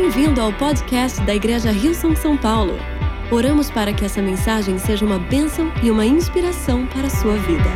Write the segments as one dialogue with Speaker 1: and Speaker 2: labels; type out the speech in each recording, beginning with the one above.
Speaker 1: Bem-vindo ao podcast da Igreja Rio São São Paulo. Oramos para que essa mensagem seja uma bênção e uma inspiração para a sua vida.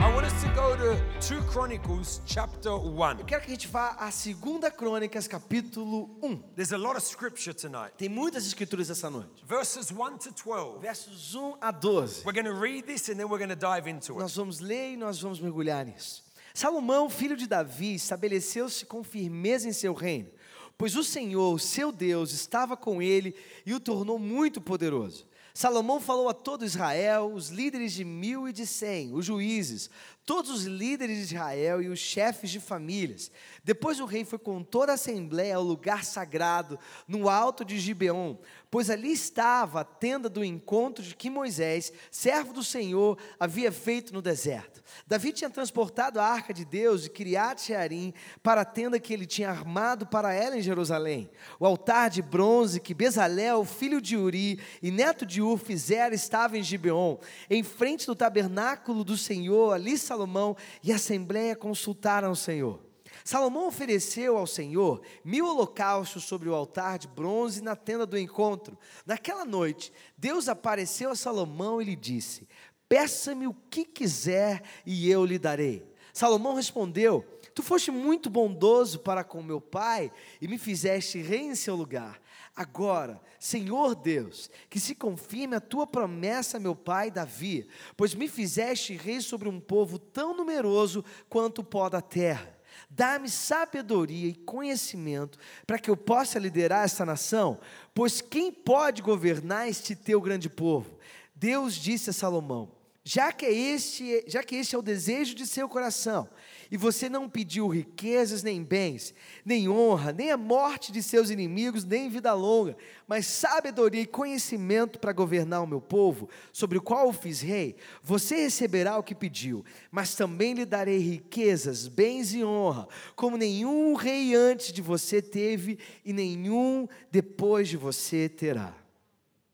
Speaker 2: I want us to go to 2 Chronicles chapter 1.
Speaker 3: Eu quero que a gente vá a 2 Crônicas, capítulo 1.
Speaker 2: There's a lot of scripture tonight.
Speaker 3: Tem muitas escrituras essa noite.
Speaker 2: Verses 1 to 12.
Speaker 3: Versos 1 a 12.
Speaker 2: We're going to read this and then we're going to dive into it.
Speaker 3: Nós vamos ler e nós vamos mergulhar nisso. Salomão, filho de Davi, estabeleceu-se com firmeza em seu reino, pois o Senhor, seu Deus, estava com ele e o tornou muito poderoso. Salomão falou a todo Israel, os líderes de mil e de cem, os juízes, todos os líderes de Israel e os chefes de famílias. Depois o rei foi com toda a assembleia ao lugar sagrado, no alto de Gibeon, pois ali estava a tenda do encontro de que Moisés, servo do Senhor, havia feito no deserto. Davi tinha transportado a arca de Deus de Kiriat Jearim para a tenda que ele tinha armado para ela em Jerusalém. O altar de bronze que Bezalel, filho de Uri e neto de Ur fizeram estava em Gibeon, em frente do tabernáculo do Senhor. Ali Salomão e a assembleia consultaram o Senhor. Salomão ofereceu ao Senhor mil holocaustos sobre o altar de bronze na tenda do encontro. Naquela noite, Deus apareceu a Salomão e lhe disse: Peça-me o que quiser e eu lhe darei. Salomão respondeu: Tu foste muito bondoso para com meu pai e me fizeste rei em seu lugar. Agora, Senhor Deus, que se confirme a tua promessa meu pai Davi, pois me fizeste rei sobre um povo tão numeroso quanto o pó da terra. Dá-me sabedoria e conhecimento para que eu possa liderar esta nação, pois quem pode governar este teu grande povo? Deus disse a Salomão: já que, este, já que este é o desejo de seu coração, e você não pediu riquezas nem bens, nem honra, nem a morte de seus inimigos, nem vida longa, mas sabedoria e conhecimento para governar o meu povo, sobre o qual o fiz rei, você receberá o que pediu, mas também lhe darei riquezas, bens e honra, como nenhum rei antes de você teve e nenhum depois de você terá.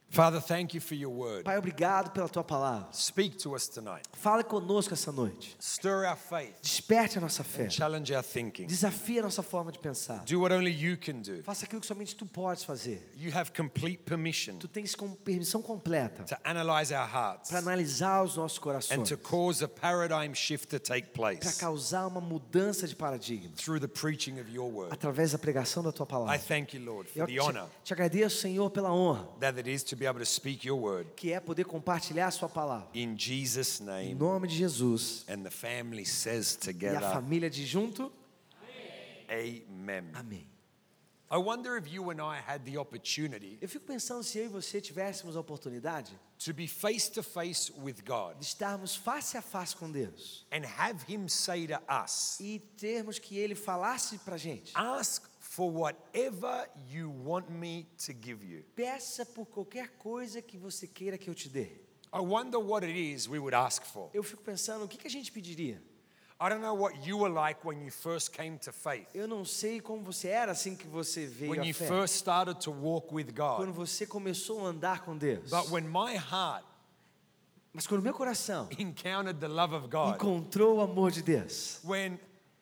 Speaker 2: Father, thank you for your word.
Speaker 3: Pai, obrigado pela tua palavra.
Speaker 2: Speak to us tonight.
Speaker 3: Fala conosco essa noite.
Speaker 2: Stir our faith.
Speaker 3: Desperte a nossa fé.
Speaker 2: Challenge our thinking.
Speaker 3: Desafie a nossa forma de pensar.
Speaker 2: Do what only you can do.
Speaker 3: Faça aquilo que somente tu podes fazer.
Speaker 2: You have complete permission
Speaker 3: Tu tens com permissão completa
Speaker 2: to analyze our hearts
Speaker 3: para analisar os nossos
Speaker 2: and
Speaker 3: corações,
Speaker 2: to cause a paradigm shift to take
Speaker 3: para
Speaker 2: place
Speaker 3: causar uma mudança de paradigma
Speaker 2: through the preaching of your word.
Speaker 3: através da pregação da tua
Speaker 2: I
Speaker 3: palavra.
Speaker 2: thank you, Lord,
Speaker 3: Eu
Speaker 2: for the
Speaker 3: te,
Speaker 2: honor
Speaker 3: te agradeço, Senhor, pela honra
Speaker 2: that it is to be able to speak your word
Speaker 3: que é poder compartilhar a sua palavra.
Speaker 2: in Jesus'
Speaker 3: Em
Speaker 2: name.
Speaker 3: nome de Jesus.
Speaker 2: And the family says
Speaker 3: E a
Speaker 2: together,
Speaker 3: família de junto.
Speaker 2: Amen.
Speaker 3: Amém.
Speaker 2: I wonder if you and I had the opportunity
Speaker 3: Eu fico pensando se eu e você tivéssemos a oportunidade
Speaker 2: to be face to face with God
Speaker 3: de estarmos face a face com Deus
Speaker 2: and have Him say to us,
Speaker 3: e termos que Ele falasse para gente.
Speaker 2: Ask for whatever you want me to give you.
Speaker 3: Peça por qualquer coisa que você queira que eu te dê.
Speaker 2: I wonder what it is we would ask for.
Speaker 3: Eu fico pensando, o que, que a gente pediria?
Speaker 2: I don't know what you were like when you first came to faith,
Speaker 3: Eu não sei como você era assim que você veio
Speaker 2: when
Speaker 3: à
Speaker 2: you
Speaker 3: fé.
Speaker 2: first started to walk with
Speaker 3: Quando
Speaker 2: God.
Speaker 3: você começou a andar com Deus.
Speaker 2: But when my heart
Speaker 3: Mas quando meu coração
Speaker 2: encountered the love of God,
Speaker 3: encontrou o amor de Deus,
Speaker 2: when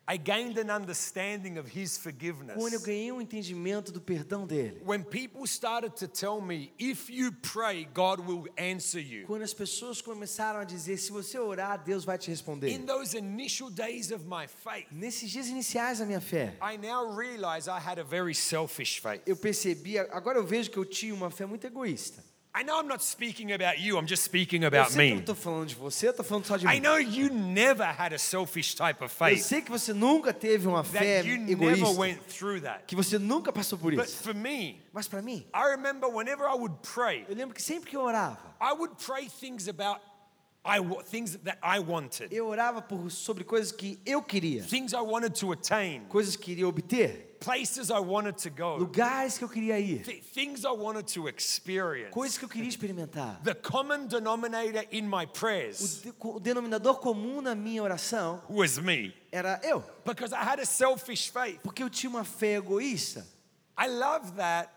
Speaker 2: I gained an understanding of His
Speaker 3: quando eu
Speaker 2: forgiveness,
Speaker 3: ganhei um entendimento do perdão dele,
Speaker 2: when people started to tell me, if you pray, God will answer you.
Speaker 3: quando as pessoas começaram a dizer, se você orar, Deus vai te responder.
Speaker 2: In those initial days of my faith,
Speaker 3: Nesses dias iniciais da minha fé,
Speaker 2: I now realize I had a very selfish faith.
Speaker 3: eu percebi, agora eu vejo que eu tinha uma fé muito egoísta.
Speaker 2: I know I'm not speaking about you, I'm just speaking
Speaker 3: Eu
Speaker 2: about
Speaker 3: sei que eu não
Speaker 2: me.
Speaker 3: estou falando de você, eu estou falando só de
Speaker 2: I
Speaker 3: mim.
Speaker 2: know you never had a selfish type of
Speaker 3: Eu
Speaker 2: faith,
Speaker 3: sei que você nunca teve uma fé
Speaker 2: that you never
Speaker 3: egoísta,
Speaker 2: went through that.
Speaker 3: que você nunca passou por
Speaker 2: But
Speaker 3: isso.
Speaker 2: for me,
Speaker 3: Mas para mim,
Speaker 2: I remember whenever I would pray,
Speaker 3: eu lembro que sempre que eu orava,
Speaker 2: I would pray things about I things that I wanted,
Speaker 3: eu orava por, sobre coisas que eu queria,
Speaker 2: things I wanted to attain,
Speaker 3: coisas que eu queria obter,
Speaker 2: places I wanted to go,
Speaker 3: lugares que eu queria ir,
Speaker 2: th- things I wanted to experience.
Speaker 3: coisas que eu queria experimentar.
Speaker 2: The common denominator in my
Speaker 3: O,
Speaker 2: prayers
Speaker 3: de- o denominador comum na minha oração
Speaker 2: was me
Speaker 3: era eu,
Speaker 2: because I had a selfish faith.
Speaker 3: porque eu tinha uma fé egoísta.
Speaker 2: I love that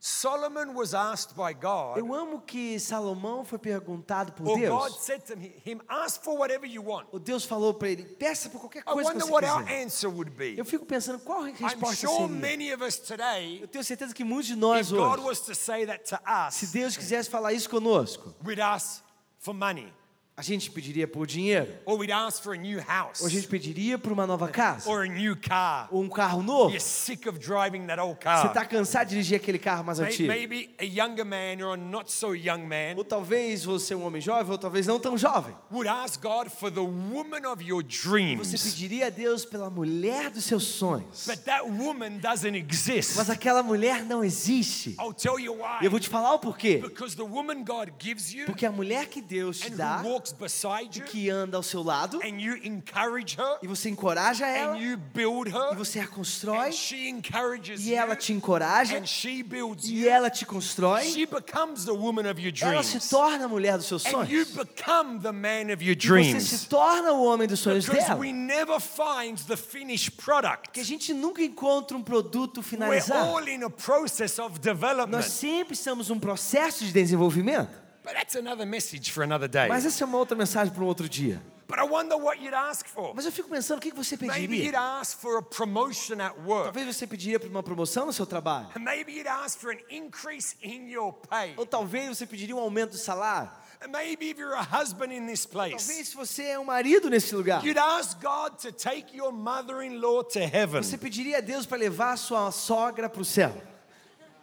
Speaker 2: Solomon was asked by God,
Speaker 3: Eu amo que Salomão foi perguntado por
Speaker 2: or God
Speaker 3: Deus.
Speaker 2: said to him, Ask for whatever you want.
Speaker 3: O Deus falou para ele: peça por qualquer
Speaker 2: I
Speaker 3: coisa que
Speaker 2: wonder
Speaker 3: você
Speaker 2: what our
Speaker 3: quiser.
Speaker 2: answer would be.
Speaker 3: Eu fico pensando qual a resposta
Speaker 2: sure
Speaker 3: seria.
Speaker 2: many of us today,
Speaker 3: Eu tenho certeza que muitos de nós
Speaker 2: God
Speaker 3: hoje,
Speaker 2: was to say that to
Speaker 3: se
Speaker 2: us,
Speaker 3: Deus quisesse falar isso conosco,
Speaker 2: we'd ask for money,
Speaker 3: a gente pediria por dinheiro,
Speaker 2: or we'd ask for a new house,
Speaker 3: ou a gente pediria por uma nova casa,
Speaker 2: or a new car.
Speaker 3: ou um carro novo.
Speaker 2: You're sick of driving that old
Speaker 3: Você
Speaker 2: car.
Speaker 3: está cansado de dirigir aquele carro mais antigo.
Speaker 2: Maybe a younger man or a not so young man
Speaker 3: Ou talvez você é um homem jovem, ou talvez não tão jovem.
Speaker 2: would ask God for the woman of your
Speaker 3: Você
Speaker 2: dreams.
Speaker 3: pediria a Deus pela mulher dos seus sonhos.
Speaker 2: But that woman doesn't exist.
Speaker 3: Mas aquela mulher não existe.
Speaker 2: I'll tell you
Speaker 3: E eu vou
Speaker 2: why.
Speaker 3: te falar o porquê.
Speaker 2: Because the woman God gives you
Speaker 3: Porque a mulher que Deus te dá,
Speaker 2: walks beside you
Speaker 3: que anda ao seu lado,
Speaker 2: and you encourage her
Speaker 3: e você encoraja ela,
Speaker 2: and you build
Speaker 3: e
Speaker 2: her
Speaker 3: você a constrói,
Speaker 2: and she encourages
Speaker 3: e
Speaker 2: you
Speaker 3: ela te encoraja,
Speaker 2: and she builds
Speaker 3: e
Speaker 2: you.
Speaker 3: ela te constrói,
Speaker 2: She becomes the woman of your
Speaker 3: ela se
Speaker 2: dreams.
Speaker 3: torna a mulher dos seus
Speaker 2: And you
Speaker 3: sonhos.
Speaker 2: become the man of your
Speaker 3: E você
Speaker 2: dreams.
Speaker 3: se torna o homem dos sonhos
Speaker 2: Because
Speaker 3: dela.
Speaker 2: we never find the finished product.
Speaker 3: a gente nunca encontra um produto
Speaker 2: We're
Speaker 3: finalizado.
Speaker 2: all in a process of development.
Speaker 3: Nós sempre estamos num processo de desenvolvimento.
Speaker 2: But that's another message for another day.
Speaker 3: Mas essa é uma outra mensagem para um outro dia.
Speaker 2: But I wonder what you'd ask for.
Speaker 3: Mas eu fico pensando, o que você
Speaker 2: Maybe you'd
Speaker 3: pediria?
Speaker 2: ask for a promotion at work.
Speaker 3: Talvez você pediria por uma promoção no seu trabalho.
Speaker 2: And maybe you'd ask for an increase in your pay.
Speaker 3: Ou talvez você pediria um aumento do salário.
Speaker 2: And maybe if you're a husband in this place,
Speaker 3: Talvez se você é um marido nesse lugar.
Speaker 2: you'd ask God to take your mother-in-law to heaven.
Speaker 3: Você pediria a Deus para levar sua sogra para o céu.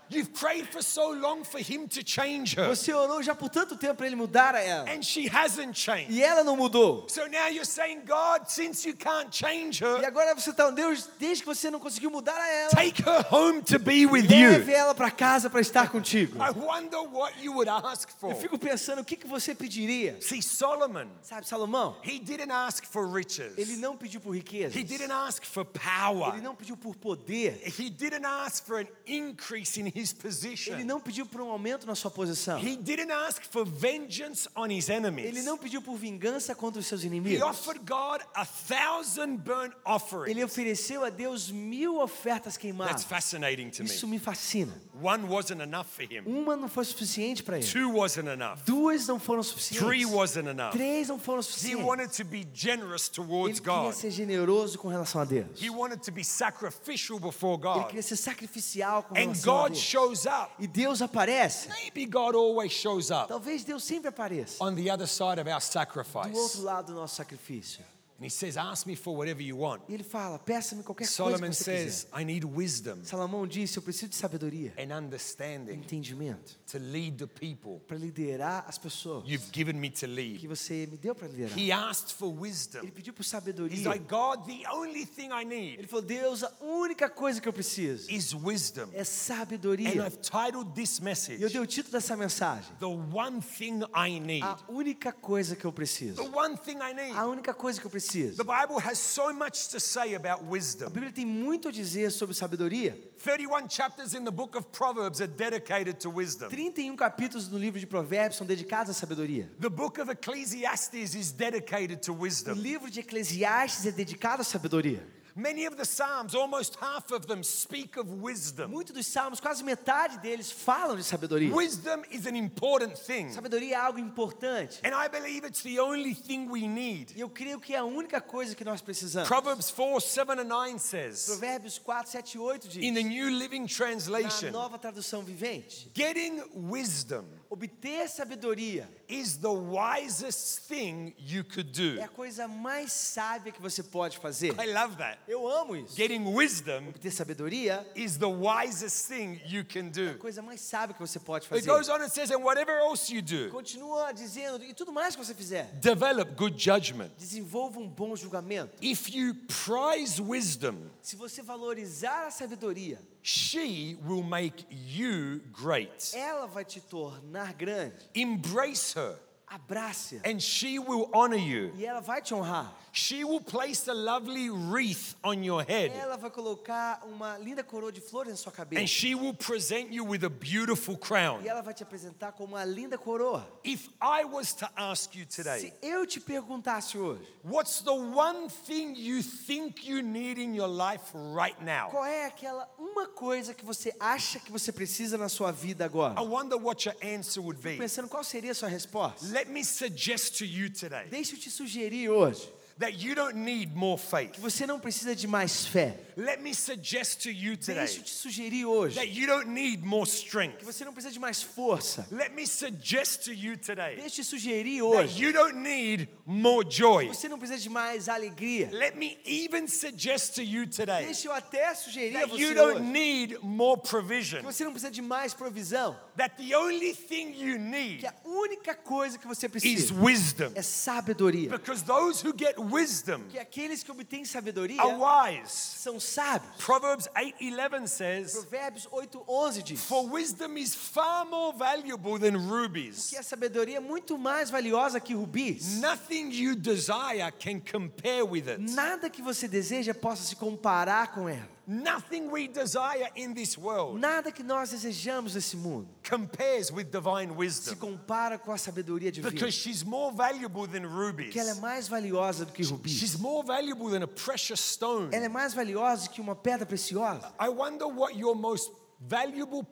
Speaker 2: You've prayed for so long for him to change her.
Speaker 3: Você orou já por tanto tempo para ele mudar a ela.
Speaker 2: And she hasn't changed.
Speaker 3: E ela não mudou.
Speaker 2: So now you're saying, God, since you can't change
Speaker 3: E
Speaker 2: her,
Speaker 3: agora você está, Deus, desde que você não conseguiu mudar a ela,
Speaker 2: take her home to be with
Speaker 3: leve
Speaker 2: you.
Speaker 3: ela para casa para estar contigo.
Speaker 2: I wonder what you would ask for.
Speaker 3: Eu fico pensando, o que, que você pediria?
Speaker 2: See, Solomon,
Speaker 3: Sabe, Salomão,
Speaker 2: he didn't ask for riches.
Speaker 3: ele não pediu por riqueza.
Speaker 2: He didn't ask for power.
Speaker 3: Ele não pediu por poder.
Speaker 2: He didn't ask for an increase in his
Speaker 3: Ele
Speaker 2: position.
Speaker 3: não pediu por um aumento na sua posição.
Speaker 2: He didn't ask for vengeance on his
Speaker 3: Ele
Speaker 2: enemies.
Speaker 3: não pediu por vingança contra os seus
Speaker 2: He
Speaker 3: inimigos.
Speaker 2: offered God a thousand burnt offerings.
Speaker 3: Ele ofereceu a Deus mil ofertas
Speaker 2: That's
Speaker 3: queimadas.
Speaker 2: fascinating to me.
Speaker 3: Isso me fascina.
Speaker 2: One wasn't enough for him.
Speaker 3: Uma não foi suficiente para ele.
Speaker 2: Two wasn't enough.
Speaker 3: Duas não foram
Speaker 2: Three
Speaker 3: suficientes.
Speaker 2: wasn't enough.
Speaker 3: Três não foram
Speaker 2: He
Speaker 3: suficientes.
Speaker 2: wanted to be generous towards
Speaker 3: Ele queria
Speaker 2: God.
Speaker 3: ser generoso com relação a Deus.
Speaker 2: He wanted to be sacrificial before
Speaker 3: Ele
Speaker 2: God.
Speaker 3: queria ser sacrificial com
Speaker 2: And
Speaker 3: relação a
Speaker 2: God
Speaker 3: Deus.
Speaker 2: Shows up.
Speaker 3: E Deus aparece.
Speaker 2: Maybe God always shows up
Speaker 3: Talvez Deus sempre apareça
Speaker 2: on the other side of our
Speaker 3: do outro
Speaker 2: sacrifice.
Speaker 3: lado do nosso sacrifício.
Speaker 2: And He says, Ask me for whatever you want.
Speaker 3: E ele fala: peça-me qualquer coisa
Speaker 2: Solomon
Speaker 3: que você
Speaker 2: says,
Speaker 3: quiser.
Speaker 2: I need wisdom
Speaker 3: Salomão disse: eu preciso de sabedoria,
Speaker 2: and understanding
Speaker 3: entendimento,
Speaker 2: to lead the people
Speaker 3: para liderar as pessoas
Speaker 2: you've given me to
Speaker 3: que
Speaker 2: lead.
Speaker 3: você me deu para liderar.
Speaker 2: He asked for
Speaker 3: Ele
Speaker 2: wisdom.
Speaker 3: pediu por
Speaker 2: He's
Speaker 3: sabedoria.
Speaker 2: like, God, the only thing I
Speaker 3: Ele
Speaker 2: need
Speaker 3: falou: Deus, a única coisa que eu preciso
Speaker 2: is wisdom.
Speaker 3: é
Speaker 2: And
Speaker 3: sabedoria.
Speaker 2: I've titled this
Speaker 3: E eu
Speaker 2: message,
Speaker 3: dei o título dessa mensagem:
Speaker 2: The One Thing I Need.
Speaker 3: A única coisa que eu
Speaker 2: The
Speaker 3: preciso.
Speaker 2: one thing I need.
Speaker 3: A única coisa que eu preciso.
Speaker 2: The Bible has so much to say about
Speaker 3: A. Bíblia tem muito a dizer sobre sabedoria.
Speaker 2: 31 chapters in the book of Proverbs are dedicated to wisdom.
Speaker 3: 31 capítulos no livro de Provérbios são dedicados à sabedoria.
Speaker 2: The book of Ecclesiastes is dedicated to
Speaker 3: O
Speaker 2: wisdom.
Speaker 3: livro de Eclesiastes é dedicado à sabedoria.
Speaker 2: Many of the Psalms, almost half of them, speak of wisdom.
Speaker 3: Muitos dos salmos, quase metade deles falam de sabedoria.
Speaker 2: Wisdom is an important thing.
Speaker 3: Sabedoria é algo importante.
Speaker 2: And I believe it's the only thing we need.
Speaker 3: E eu creio que é a única coisa que nós precisamos.
Speaker 2: Proverbs 4 7 and 9 says,
Speaker 3: Provérbios 4, 7 e 8 diz.
Speaker 2: in the New Living
Speaker 3: Na
Speaker 2: Translation,
Speaker 3: nova tradução vivente.
Speaker 2: getting wisdom
Speaker 3: Obter sabedoria
Speaker 2: is the wisest thing you could do.
Speaker 3: é a coisa mais sábia que você pode fazer.
Speaker 2: I love that.
Speaker 3: Eu amo isso.
Speaker 2: Getting wisdom
Speaker 3: Obter sabedoria
Speaker 2: is the wisest thing you can
Speaker 3: é
Speaker 2: do.
Speaker 3: a coisa mais sábia que você pode
Speaker 2: It
Speaker 3: fazer.
Speaker 2: goes on and says, and whatever else you do,
Speaker 3: Continua dizendo, e tudo mais que você fizer,
Speaker 2: develop good judgment.
Speaker 3: desenvolva um bom julgamento.
Speaker 2: If you prize wisdom,
Speaker 3: Se você valorizar a sabedoria,
Speaker 2: she will make you great.
Speaker 3: ela vai te tornar grande.
Speaker 2: Embrace her.
Speaker 3: Abrace-a.
Speaker 2: and she will honor you.
Speaker 3: E ela vai te honrar.
Speaker 2: She will place a lovely wreath on your head
Speaker 3: Ela vai colocar uma linda coroa de flores na sua
Speaker 2: and
Speaker 3: cabeça.
Speaker 2: she will present you with a beautiful crown.
Speaker 3: E ela vai te apresentar como uma linda coroa.
Speaker 2: If I was to ask you
Speaker 3: Se
Speaker 2: today,
Speaker 3: eu te perguntasse hoje,
Speaker 2: what's the one thing you think you need in your life right now?
Speaker 3: qual é aquela uma coisa que você acha que você precisa na sua vida agora?
Speaker 2: I wonder what your answer would be.
Speaker 3: Pensando qual seria a sua resposta?
Speaker 2: Let me suggest to you today
Speaker 3: Deixa eu te sugerir hoje
Speaker 2: that you don't need more faith.
Speaker 3: que você não precisa de mais fé.
Speaker 2: Let me suggest to you
Speaker 3: Deixa
Speaker 2: today
Speaker 3: eu te sugerir hoje
Speaker 2: that you don't need more
Speaker 3: que
Speaker 2: strength.
Speaker 3: você não precisa de mais força.
Speaker 2: Let me suggest to you today
Speaker 3: Deixa eu te sugerir
Speaker 2: that
Speaker 3: hoje
Speaker 2: you don't need more joy.
Speaker 3: que você não precisa de mais alegria.
Speaker 2: Let me even suggest to you today
Speaker 3: Deixa eu até sugerir a
Speaker 2: that you
Speaker 3: você
Speaker 2: don't
Speaker 3: hoje
Speaker 2: need more
Speaker 3: que
Speaker 2: provision.
Speaker 3: você não precisa de mais provisão.
Speaker 2: That the only thing you
Speaker 3: Que
Speaker 2: need
Speaker 3: a única coisa que você
Speaker 2: is
Speaker 3: precisa
Speaker 2: wisdom.
Speaker 3: é sabedoria.
Speaker 2: Because those who get wisdom
Speaker 3: Que aqueles que obtêm sabedoria
Speaker 2: are wise.
Speaker 3: são sábios.
Speaker 2: Proverbs 8:11 says,
Speaker 3: Provérbios 8:11 diz
Speaker 2: "For wisdom is far more valuable than rubies.
Speaker 3: que a sabedoria é muito mais valiosa que rubis.
Speaker 2: Nothing you desire can compare with it.
Speaker 3: Nada que você deseja possa se comparar com ela.
Speaker 2: Nothing we desire in this world
Speaker 3: Nada que nós desejamos nesse mundo
Speaker 2: compares with divine
Speaker 3: se
Speaker 2: wisdom
Speaker 3: compara com a sabedoria divina.
Speaker 2: because she's more valuable than rubies.
Speaker 3: Porque ela é mais valiosa do que rubis.
Speaker 2: She's more valuable than a precious stone.
Speaker 3: Ela é mais valiosa que uma pedra preciosa.
Speaker 2: I wonder what your most valuable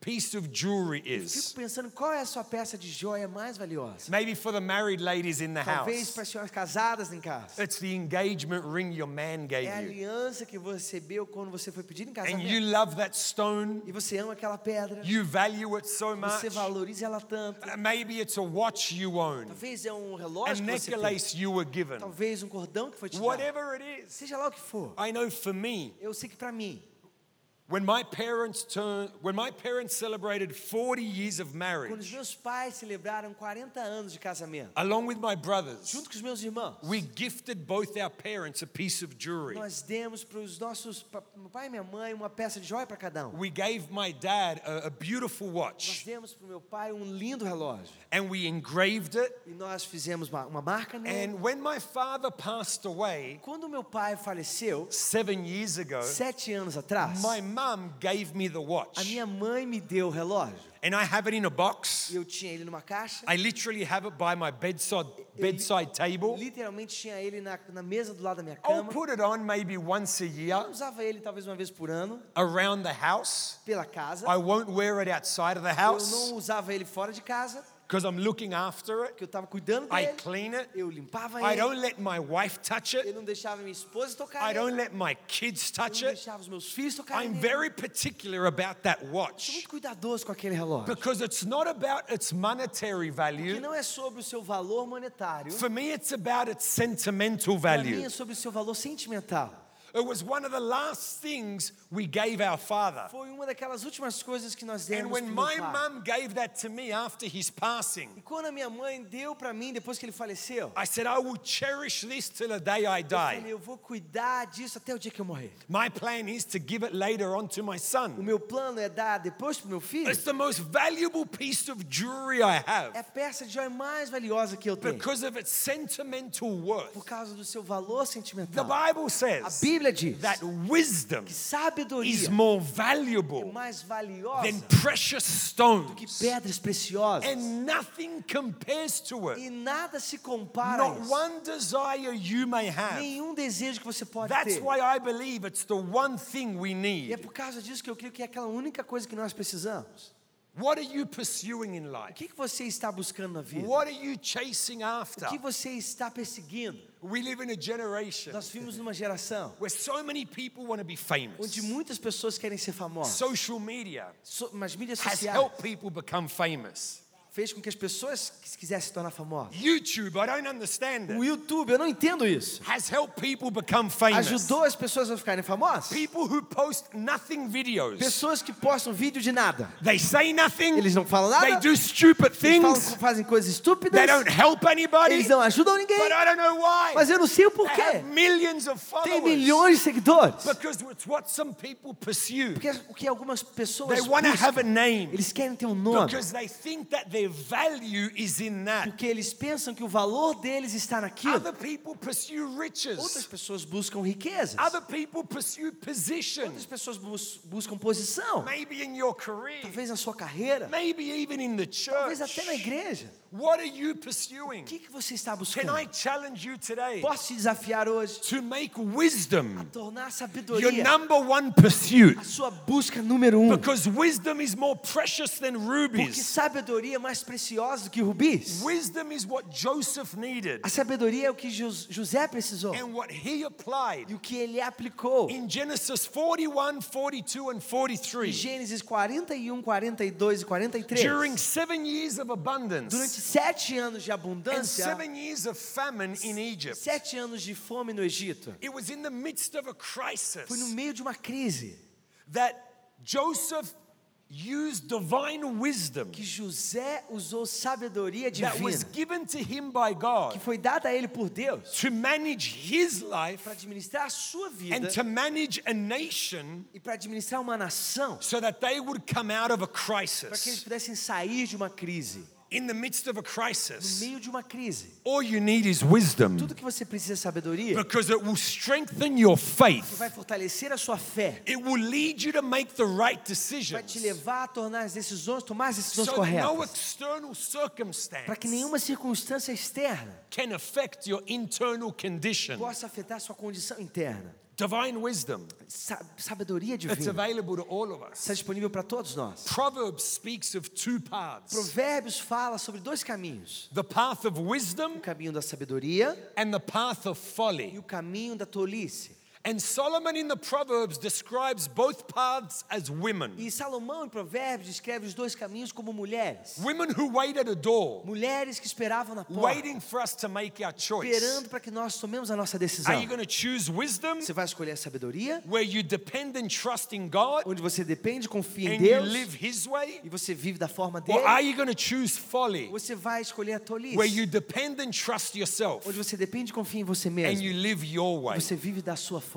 Speaker 2: piece of jewelry
Speaker 3: Fico
Speaker 2: is.
Speaker 3: pensando qual é a sua peça de joia mais valiosa.
Speaker 2: Maybe for the married ladies in the
Speaker 3: Talvez para
Speaker 2: house,
Speaker 3: as senhoras casadas em casa.
Speaker 2: it's the engagement ring your man
Speaker 3: É a
Speaker 2: gave you.
Speaker 3: aliança que você recebeu quando você foi pedir em
Speaker 2: And you
Speaker 3: casamento.
Speaker 2: love that stone,
Speaker 3: E você ama aquela pedra.
Speaker 2: you value it so much.
Speaker 3: Você valoriza ela tanto.
Speaker 2: Uh, Maybe it's a watch you own,
Speaker 3: Talvez é um
Speaker 2: a
Speaker 3: relógio que você tem.
Speaker 2: necklace you were given.
Speaker 3: Talvez um cordão que foi te dado.
Speaker 2: Whatever it is.
Speaker 3: Seja lá o que for.
Speaker 2: I know for me,
Speaker 3: Eu sei que para mim,
Speaker 2: when my parents turned, when my parents celebrated 40 years of
Speaker 3: quando os
Speaker 2: marriage,
Speaker 3: meus pais celebraram 40 anos de casamento,
Speaker 2: along with my brothers,
Speaker 3: junto com os meus irmãos,
Speaker 2: we gifted both our parents a piece of jewelry.
Speaker 3: nós demos para os nossos, meu pai e minha mãe, uma peça de joia para cada um.
Speaker 2: We gave my dad a, a beautiful
Speaker 3: Nós
Speaker 2: watch
Speaker 3: demos para o meu pai um lindo relógio.
Speaker 2: and we engraved it.
Speaker 3: E nós fizemos uma, uma marca nele.
Speaker 2: And when my father passed away
Speaker 3: Quando meu pai faleceu,
Speaker 2: seven years ago,
Speaker 3: sete anos atrás,
Speaker 2: my mum gave me the watch.
Speaker 3: a minha mãe me deu o relógio.
Speaker 2: And I have it in a box.
Speaker 3: Eu tinha ele numa caixa.
Speaker 2: I literally have it by my bedside, bedside table.
Speaker 3: Literalmente tinha ele na, na mesa do lado da minha cama.
Speaker 2: I'll put it on maybe once a
Speaker 3: Eu
Speaker 2: year
Speaker 3: usava ele talvez uma vez por ano
Speaker 2: around the house.
Speaker 3: pela casa.
Speaker 2: I won't wear it outside of the house.
Speaker 3: Eu não usava ele fora de casa,
Speaker 2: because I'm looking after it.
Speaker 3: porque eu estava cuidando
Speaker 2: I clean it.
Speaker 3: Eu limpava
Speaker 2: I
Speaker 3: ele.
Speaker 2: don't let my wife touch
Speaker 3: Eu
Speaker 2: it.
Speaker 3: não deixava minha esposa tocar
Speaker 2: I don't let my kids
Speaker 3: Eu
Speaker 2: touch
Speaker 3: não
Speaker 2: it.
Speaker 3: deixava os meus filhos tocarem
Speaker 2: I'm
Speaker 3: nele.
Speaker 2: very particular about that
Speaker 3: Sou
Speaker 2: watch
Speaker 3: muito cuidadoso com aquele relógio.
Speaker 2: because it's not about its monetary value.
Speaker 3: não é sobre o seu valor monetário.
Speaker 2: For me, it's about its sentimental
Speaker 3: Para mim
Speaker 2: value.
Speaker 3: é sobre o seu valor sentimental.
Speaker 2: It was one of the last things we gave our father.
Speaker 3: Foi uma daquelas últimas coisas que nós
Speaker 2: And when my mum gave that to me after his passing,
Speaker 3: E quando a minha mãe deu para mim depois que ele faleceu,
Speaker 2: I said, I will cherish this till the day I
Speaker 3: eu falei,
Speaker 2: die.
Speaker 3: eu vou cuidar disso até o dia que eu morrer.
Speaker 2: My plan is to give it later on to my
Speaker 3: O
Speaker 2: son.
Speaker 3: meu plano é dar depois pro meu filho.
Speaker 2: It's the most valuable piece of jewelry I have
Speaker 3: a peça de joia mais valiosa que eu tenho.
Speaker 2: because of its sentimental worth.
Speaker 3: Por causa do seu valor
Speaker 2: The
Speaker 3: sentimental.
Speaker 2: Bible
Speaker 3: A
Speaker 2: says
Speaker 3: Bíblia diz
Speaker 2: that wisdom
Speaker 3: que
Speaker 2: is
Speaker 3: sabedoria
Speaker 2: more
Speaker 3: é
Speaker 2: valuable
Speaker 3: mais valiosa
Speaker 2: than precious
Speaker 3: que
Speaker 2: stones,
Speaker 3: pedras preciosas.
Speaker 2: and nothing compares to it.
Speaker 3: E nada se compara a
Speaker 2: Not
Speaker 3: isso.
Speaker 2: one desire you may have.
Speaker 3: Nenhum desejo que você pode
Speaker 2: That's
Speaker 3: ter.
Speaker 2: why I believe it's the one thing we
Speaker 3: E é
Speaker 2: need.
Speaker 3: por causa disso que eu creio que é aquela única coisa que nós precisamos.
Speaker 2: What are you pursuing in
Speaker 3: O
Speaker 2: life?
Speaker 3: que, que você está buscando na vida?
Speaker 2: What are you chasing after?
Speaker 3: O que você está perseguindo?
Speaker 2: We live in a generation
Speaker 3: Nós vivemos numa geração
Speaker 2: where so many people want to be famous.
Speaker 3: onde muitas pessoas querem ser famosas.
Speaker 2: Social media
Speaker 3: So, mas mídias
Speaker 2: has helped people become famous.
Speaker 3: Fez com que as pessoas que quisessem se tornar famosas.
Speaker 2: YouTube, I don't understand
Speaker 3: O
Speaker 2: it,
Speaker 3: YouTube, eu não entendo isso.
Speaker 2: has helped people become famous.
Speaker 3: Ajudou as pessoas a ficarem famosas?
Speaker 2: People who post nothing videos.
Speaker 3: Pessoas que postam vídeo de nada.
Speaker 2: They say nothing.
Speaker 3: Eles não falam nada.
Speaker 2: They do stupid
Speaker 3: Eles falam-
Speaker 2: things.
Speaker 3: fazem coisas estúpidas.
Speaker 2: They don't help anybody.
Speaker 3: Eles não ajudam ninguém.
Speaker 2: But I don't know why.
Speaker 3: Mas eu não sei o
Speaker 2: They
Speaker 3: porquê.
Speaker 2: have millions of
Speaker 3: Tem
Speaker 2: followers.
Speaker 3: milhões de seguidores.
Speaker 2: Because it's what some people pursue.
Speaker 3: Porque o que algumas pessoas
Speaker 2: They want to have a name
Speaker 3: eles querem ter um nome.
Speaker 2: because they think that their their value is in that.
Speaker 3: Porque eles pensam que o valor deles está naquilo.
Speaker 2: Other people pursue
Speaker 3: Outras
Speaker 2: riches.
Speaker 3: pessoas buscam riquezas.
Speaker 2: Other people pursue position.
Speaker 3: Outras pessoas bus- buscam posição.
Speaker 2: Maybe in your career.
Speaker 3: Talvez na sua carreira.
Speaker 2: Maybe even in the
Speaker 3: Talvez até na
Speaker 2: church.
Speaker 3: igreja.
Speaker 2: What are you pursuing?
Speaker 3: O que, que você está
Speaker 2: Can
Speaker 3: buscando?
Speaker 2: I challenge you today
Speaker 3: Posso te desafiar hoje?
Speaker 2: to make wisdom
Speaker 3: Tornar a
Speaker 2: your
Speaker 3: sabedoria
Speaker 2: number one pursuit?
Speaker 3: a sua busca número um.
Speaker 2: Because wisdom is more precious than
Speaker 3: Porque
Speaker 2: rubies.
Speaker 3: sabedoria é mais preciosa do que rubis.
Speaker 2: Wisdom is what Joseph needed
Speaker 3: A sabedoria é o que Jos- José precisou
Speaker 2: and what he
Speaker 3: e
Speaker 2: applied
Speaker 3: o que ele aplicou.
Speaker 2: in Genesis 41, 42, and
Speaker 3: Em
Speaker 2: 43.
Speaker 3: Gênesis 41, 42 e 43.
Speaker 2: During seven years of
Speaker 3: Durante
Speaker 2: abundance
Speaker 3: sete anos de
Speaker 2: and
Speaker 3: abundância,
Speaker 2: seven years of famine in Egypt,
Speaker 3: sete anos de fome no Egito,
Speaker 2: it was in the midst of a
Speaker 3: foi no
Speaker 2: crisis
Speaker 3: meio de uma crise
Speaker 2: that Joseph used divine wisdom
Speaker 3: que José usou sabedoria
Speaker 2: that was
Speaker 3: divina
Speaker 2: given to him by God
Speaker 3: que foi dada a ele por Deus
Speaker 2: to manage his life
Speaker 3: para administrar a sua vida
Speaker 2: and to manage a nation
Speaker 3: e para administrar uma nação
Speaker 2: so that they would come out of a
Speaker 3: para que eles
Speaker 2: crisis.
Speaker 3: pudessem sair de uma crise.
Speaker 2: In the midst of a
Speaker 3: No
Speaker 2: crisis,
Speaker 3: meio de uma crise,
Speaker 2: all you need is wisdom
Speaker 3: tudo que você precisa é sabedoria
Speaker 2: because it will strengthen your faith.
Speaker 3: vai fortalecer a sua fé,
Speaker 2: It will lead you to make the right
Speaker 3: vai te
Speaker 2: decisions
Speaker 3: levar a tornar as decisões, tomar as
Speaker 2: so
Speaker 3: decisões
Speaker 2: no
Speaker 3: corretas,
Speaker 2: external circumstance
Speaker 3: para que nenhuma circunstância externa
Speaker 2: can affect your internal condition.
Speaker 3: possa afetar a sua condição interna.
Speaker 2: Divine wisdom
Speaker 3: Sa- Sabedoria divina
Speaker 2: available to all of us.
Speaker 3: está disponível para todos nós.
Speaker 2: Proverbs speaks of two paths
Speaker 3: Provérbios fala sobre dois caminhos:
Speaker 2: the path of wisdom
Speaker 3: o caminho da sabedoria
Speaker 2: and the path of
Speaker 3: e
Speaker 2: folly.
Speaker 3: o caminho da tolice.
Speaker 2: And Solomon in the Proverbs describes both paths as women.
Speaker 3: E Salomão em Provérbios descreve os dois caminhos como mulheres.
Speaker 2: Women who wait at a door,
Speaker 3: Mulheres que esperavam na porta,
Speaker 2: waiting for us to make our choice.
Speaker 3: esperando para que nós tomemos a nossa
Speaker 2: Are
Speaker 3: decisão.
Speaker 2: you going to choose wisdom
Speaker 3: Você vai escolher a sabedoria,
Speaker 2: where you depend and trust in God
Speaker 3: onde você depende, confia em
Speaker 2: and you
Speaker 3: Deus
Speaker 2: live His way?
Speaker 3: e você vive da forma
Speaker 2: Or are
Speaker 3: dele.
Speaker 2: you going to choose folly
Speaker 3: Você vai escolher a tolice,
Speaker 2: where you depend and trust yourself
Speaker 3: onde você depende e confia em você
Speaker 2: and
Speaker 3: mesmo.
Speaker 2: you live your way?
Speaker 3: Você vive da sua forma.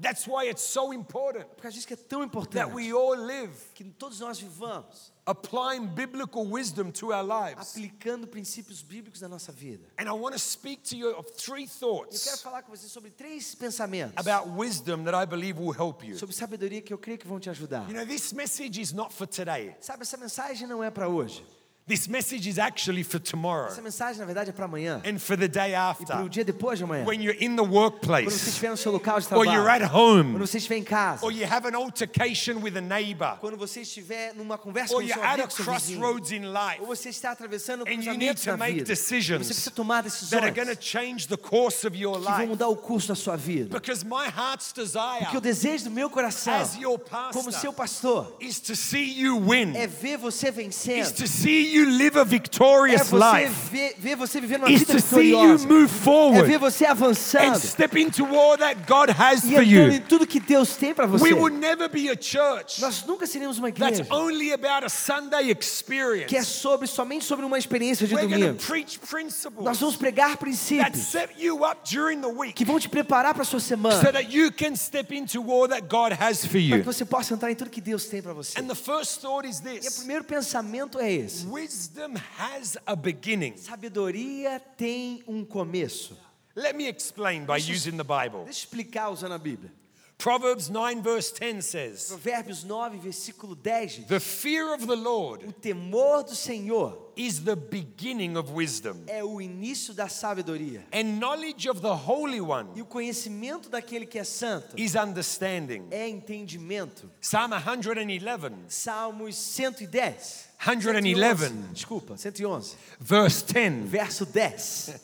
Speaker 2: That's why it's so important
Speaker 3: Por causa disso que é tão
Speaker 2: that
Speaker 3: importante
Speaker 2: we all live
Speaker 3: que todos nós vivamos
Speaker 2: applying biblical wisdom to our lives.
Speaker 3: aplicando princípios bíblicos na nossa vida.
Speaker 2: And I want to speak to you of three
Speaker 3: Eu quero
Speaker 2: thoughts
Speaker 3: falar com você sobre três pensamentos
Speaker 2: about wisdom that I believe will help you.
Speaker 3: sobre sabedoria que eu creio que vão te ajudar.
Speaker 2: You know, this message is not for today.
Speaker 3: Sabe, essa mensagem não é para hoje.
Speaker 2: This message is actually for tomorrow
Speaker 3: Essa mensagem, na verdade, é para amanhã
Speaker 2: and for the day
Speaker 3: e para o
Speaker 2: after.
Speaker 3: dia depois de amanhã.
Speaker 2: When you're in the
Speaker 3: Quando você
Speaker 2: workplace
Speaker 3: estiver no seu local de
Speaker 2: or
Speaker 3: trabalho,
Speaker 2: you're at
Speaker 3: quando
Speaker 2: home
Speaker 3: você estiver em casa,
Speaker 2: or you have an altercation with a neighbor
Speaker 3: quando você estiver numa conversa
Speaker 2: or
Speaker 3: com seu
Speaker 2: at a
Speaker 3: amigo, seu
Speaker 2: crossroads in life
Speaker 3: ou você está atravessando
Speaker 2: and you need to
Speaker 3: na
Speaker 2: make
Speaker 3: vida,
Speaker 2: decisions
Speaker 3: você precisa tomar
Speaker 2: that are
Speaker 3: decisões
Speaker 2: going to change the course of your
Speaker 3: que vão
Speaker 2: life.
Speaker 3: mudar o curso da sua vida.
Speaker 2: Because my heart's desire
Speaker 3: Porque o desejo do meu coração,
Speaker 2: as your
Speaker 3: como seu
Speaker 2: pastor
Speaker 3: pastor,
Speaker 2: is to see you win,
Speaker 3: é ver você
Speaker 2: is
Speaker 3: vencendo,
Speaker 2: to see you live a
Speaker 3: é
Speaker 2: victorious
Speaker 3: você
Speaker 2: life,
Speaker 3: ver, ver você vivendo uma vida
Speaker 2: to see you
Speaker 3: vitoriosa, é ver você
Speaker 2: and
Speaker 3: avançando
Speaker 2: step into all that God has
Speaker 3: e
Speaker 2: for
Speaker 3: entrando em
Speaker 2: you.
Speaker 3: tudo que Deus tem para você.
Speaker 2: We will never be a church
Speaker 3: Nós nunca seremos uma
Speaker 2: that's
Speaker 3: igreja
Speaker 2: only about a Sunday
Speaker 3: que é
Speaker 2: experience.
Speaker 3: sobre somente sobre uma experiência de
Speaker 2: We're going
Speaker 3: domingo.
Speaker 2: to preach
Speaker 3: Nós
Speaker 2: principles
Speaker 3: vamos pregar
Speaker 2: that
Speaker 3: princípios
Speaker 2: set you up during the week
Speaker 3: que vão te preparar para a sua
Speaker 2: so
Speaker 3: semana,
Speaker 2: that you can step into all that God has for
Speaker 3: para
Speaker 2: you.
Speaker 3: que você possa entrar em tudo que Deus tem para você.
Speaker 2: And the first thought is
Speaker 3: E o
Speaker 2: this
Speaker 3: primeiro pensamento é esse:
Speaker 2: wisdom has a beginning.
Speaker 3: sabedoria tem um começo.
Speaker 2: Let me explain by using the Bible.
Speaker 3: Deixa eu explicar usando a Bíblia.
Speaker 2: Proverbs 9, verse 10 says,
Speaker 3: Provérbios 9, versículo 10 diz:
Speaker 2: The fear of the Lord
Speaker 3: O temor do Senhor
Speaker 2: is the beginning of wisdom,
Speaker 3: é o início da sabedoria,
Speaker 2: and knowledge of the Holy
Speaker 3: e
Speaker 2: One
Speaker 3: o conhecimento daquele que é santo
Speaker 2: is understanding.
Speaker 3: é entendimento.
Speaker 2: Psalm 111,
Speaker 3: Salmos 110.
Speaker 2: 111,
Speaker 3: Desculpa, 111.
Speaker 2: verse 10
Speaker 3: Verso 10.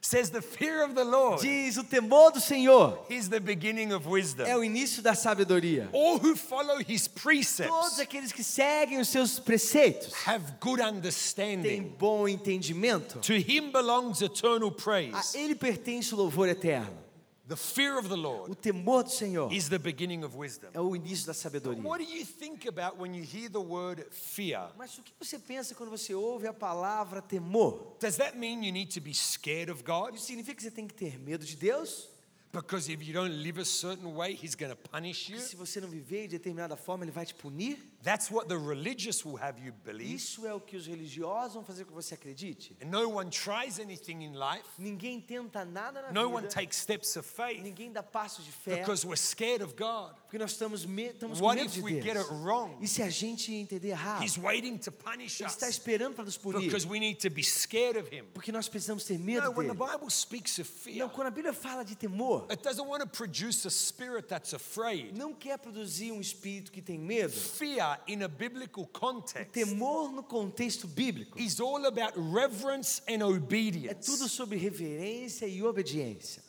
Speaker 2: says, The fear of the Lord
Speaker 3: Diz: O temor do Senhor
Speaker 2: is the beginning of
Speaker 3: é
Speaker 2: wisdom.
Speaker 3: o início da sabedoria.
Speaker 2: All who follow his
Speaker 3: Todos
Speaker 2: precepts
Speaker 3: aqueles que seguem os seus preceitos
Speaker 2: have good
Speaker 3: têm
Speaker 2: understanding.
Speaker 3: bom entendimento.
Speaker 2: To him belongs eternal
Speaker 3: A
Speaker 2: praise.
Speaker 3: ele pertence o louvor eterno.
Speaker 2: The fear of the
Speaker 3: O
Speaker 2: Lord
Speaker 3: temor do Senhor
Speaker 2: is the beginning of wisdom.
Speaker 3: é o início da sabedoria.
Speaker 2: What do you think about when you hear the word fear?
Speaker 3: Mas o que você pensa quando você ouve a palavra temor?
Speaker 2: Does that mean you need to be scared of God?
Speaker 3: Isso significa que você tem que ter medo de Deus?
Speaker 2: Because if you don't live a certain way, He's going to punish you?
Speaker 3: Se você não viver de determinada forma, Ele vai te punir?
Speaker 2: That's what the religious will have you believe.
Speaker 3: Isso é o que os religiosos vão fazer com que você acredite.
Speaker 2: And no one tries anything in life.
Speaker 3: Ninguém tenta nada na
Speaker 2: No one takes steps of faith
Speaker 3: Ninguém dá passos de fé.
Speaker 2: because we're scared of God.
Speaker 3: Porque nós estamos, me, estamos com
Speaker 2: What
Speaker 3: medo
Speaker 2: if
Speaker 3: de
Speaker 2: we get
Speaker 3: Deus.
Speaker 2: it wrong?
Speaker 3: E se a gente entender errado?
Speaker 2: He's waiting to punish
Speaker 3: Ele está esperando para nos punir.
Speaker 2: because we need to be scared of him.
Speaker 3: Porque nós precisamos ter medo
Speaker 2: No, when the
Speaker 3: dele.
Speaker 2: Bible speaks of fear,
Speaker 3: Não, quando a Bíblia fala de temor,
Speaker 2: it doesn't want to produce a spirit that's afraid.
Speaker 3: não quer produzir um espírito que tem medo.
Speaker 2: Fear in a biblical context
Speaker 3: Temor no contexto bíblico
Speaker 2: is all about reverence and
Speaker 3: é
Speaker 2: obedience.
Speaker 3: tudo sobre reverência e obediência.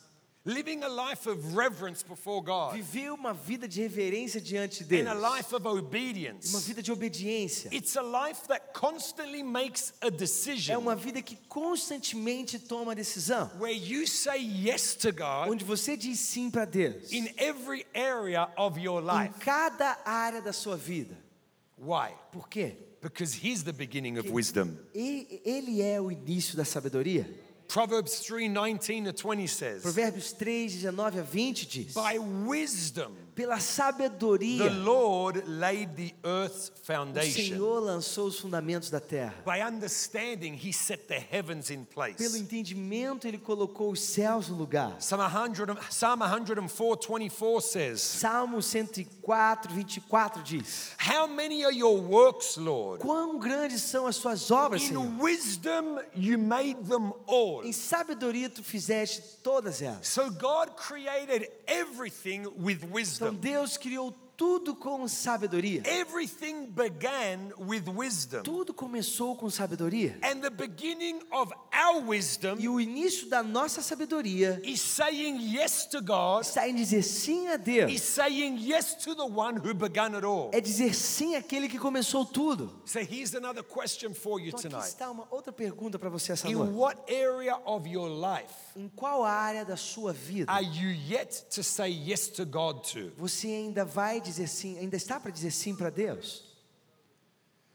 Speaker 2: Living a life of reverence before God
Speaker 3: Viver uma vida de reverência diante de
Speaker 2: and a life of
Speaker 3: Uma
Speaker 2: obedience.
Speaker 3: vida de obediência.
Speaker 2: It's a life that constantly makes a
Speaker 3: É
Speaker 2: decision
Speaker 3: uma vida que constantemente toma decisão.
Speaker 2: where you say yes to God
Speaker 3: Onde você diz sim para Deus.
Speaker 2: in every area of your
Speaker 3: Em
Speaker 2: life.
Speaker 3: cada área da sua vida.
Speaker 2: Why?
Speaker 3: Por quê?
Speaker 2: Because He's the beginning of wisdom.
Speaker 3: Ele é o início da sabedoria.
Speaker 2: Proverbs 3 19 to 20 says,
Speaker 3: Provérbios 3, 19 a 20 diz:
Speaker 2: By wisdom
Speaker 3: Pela
Speaker 2: the
Speaker 3: sabedoria,
Speaker 2: Lord laid the earth's
Speaker 3: o
Speaker 2: foundation.
Speaker 3: Senhor lançou os fundamentos da terra.
Speaker 2: By understanding, He set the heavens in
Speaker 3: Pelo
Speaker 2: place.
Speaker 3: entendimento, Ele colocou os céus no lugar.
Speaker 2: Psalm 100 Psalm 104 24 says,
Speaker 3: Salmo 104, 24 diz:
Speaker 2: How many are your works, Lord?
Speaker 3: Quão grandes são as suas obras, Senhor?
Speaker 2: In wisdom, you made them all.
Speaker 3: Em sabedoria tu fizeste todas elas.
Speaker 2: So God created everything with
Speaker 3: Então. Deus criou tudo com sabedoria.
Speaker 2: Everything began with wisdom.
Speaker 3: Tudo começou com sabedoria.
Speaker 2: And the beginning of our wisdom
Speaker 3: E o início da nossa sabedoria
Speaker 2: is saying yes to God,
Speaker 3: está em dizer sim a
Speaker 2: is
Speaker 3: Deus.
Speaker 2: saying yes to the one who began it all.
Speaker 3: É dizer sim àquele que começou tudo.
Speaker 2: So here's another question for you
Speaker 3: Então aqui
Speaker 2: tonight.
Speaker 3: está uma outra pergunta para você essa
Speaker 2: In
Speaker 3: noite.
Speaker 2: what area of your life
Speaker 3: Em qual área da sua vida
Speaker 2: are you yet to say yes to God to?
Speaker 3: você ainda vai dizer sim, ainda está para dizer sim para Deus?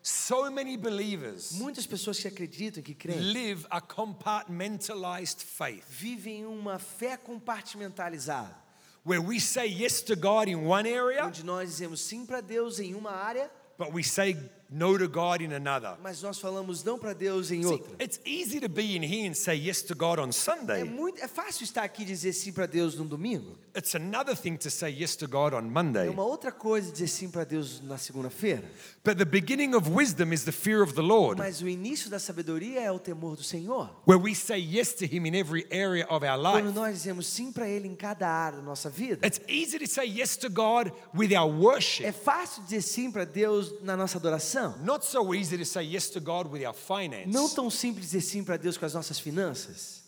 Speaker 2: So many believers
Speaker 3: Muitas pessoas que acreditam, que creem,
Speaker 2: live a compartmentalized faith
Speaker 3: vivem uma fé compartimentalizada,
Speaker 2: where we say yes to God in one area,
Speaker 3: onde nós dizemos sim para Deus em uma área,
Speaker 2: but we say no to God in another.
Speaker 3: mas nós falamos não para Deus em outra.
Speaker 2: it's easy to be in here and say yes to God on
Speaker 3: É
Speaker 2: Sunday.
Speaker 3: muito, é fácil estar aqui e dizer sim para Deus no domingo.
Speaker 2: It's another thing to say yes to God on Monday.
Speaker 3: É uma outra coisa dizer sim para Deus na segunda-feira.
Speaker 2: But the beginning of wisdom is the fear of the Lord,
Speaker 3: Mas o início da sabedoria é o temor do Senhor.
Speaker 2: where we say yes to Him in every area of our
Speaker 3: Quando
Speaker 2: life.
Speaker 3: nós dizemos sim para Ele em cada área da nossa vida.
Speaker 2: It's easy to say yes to God with our worship,
Speaker 3: É fácil dizer sim para Deus na nossa adoração.
Speaker 2: Not so easy to say yes to God with our
Speaker 3: Não tão simples dizer sim para Deus com as nossas finanças.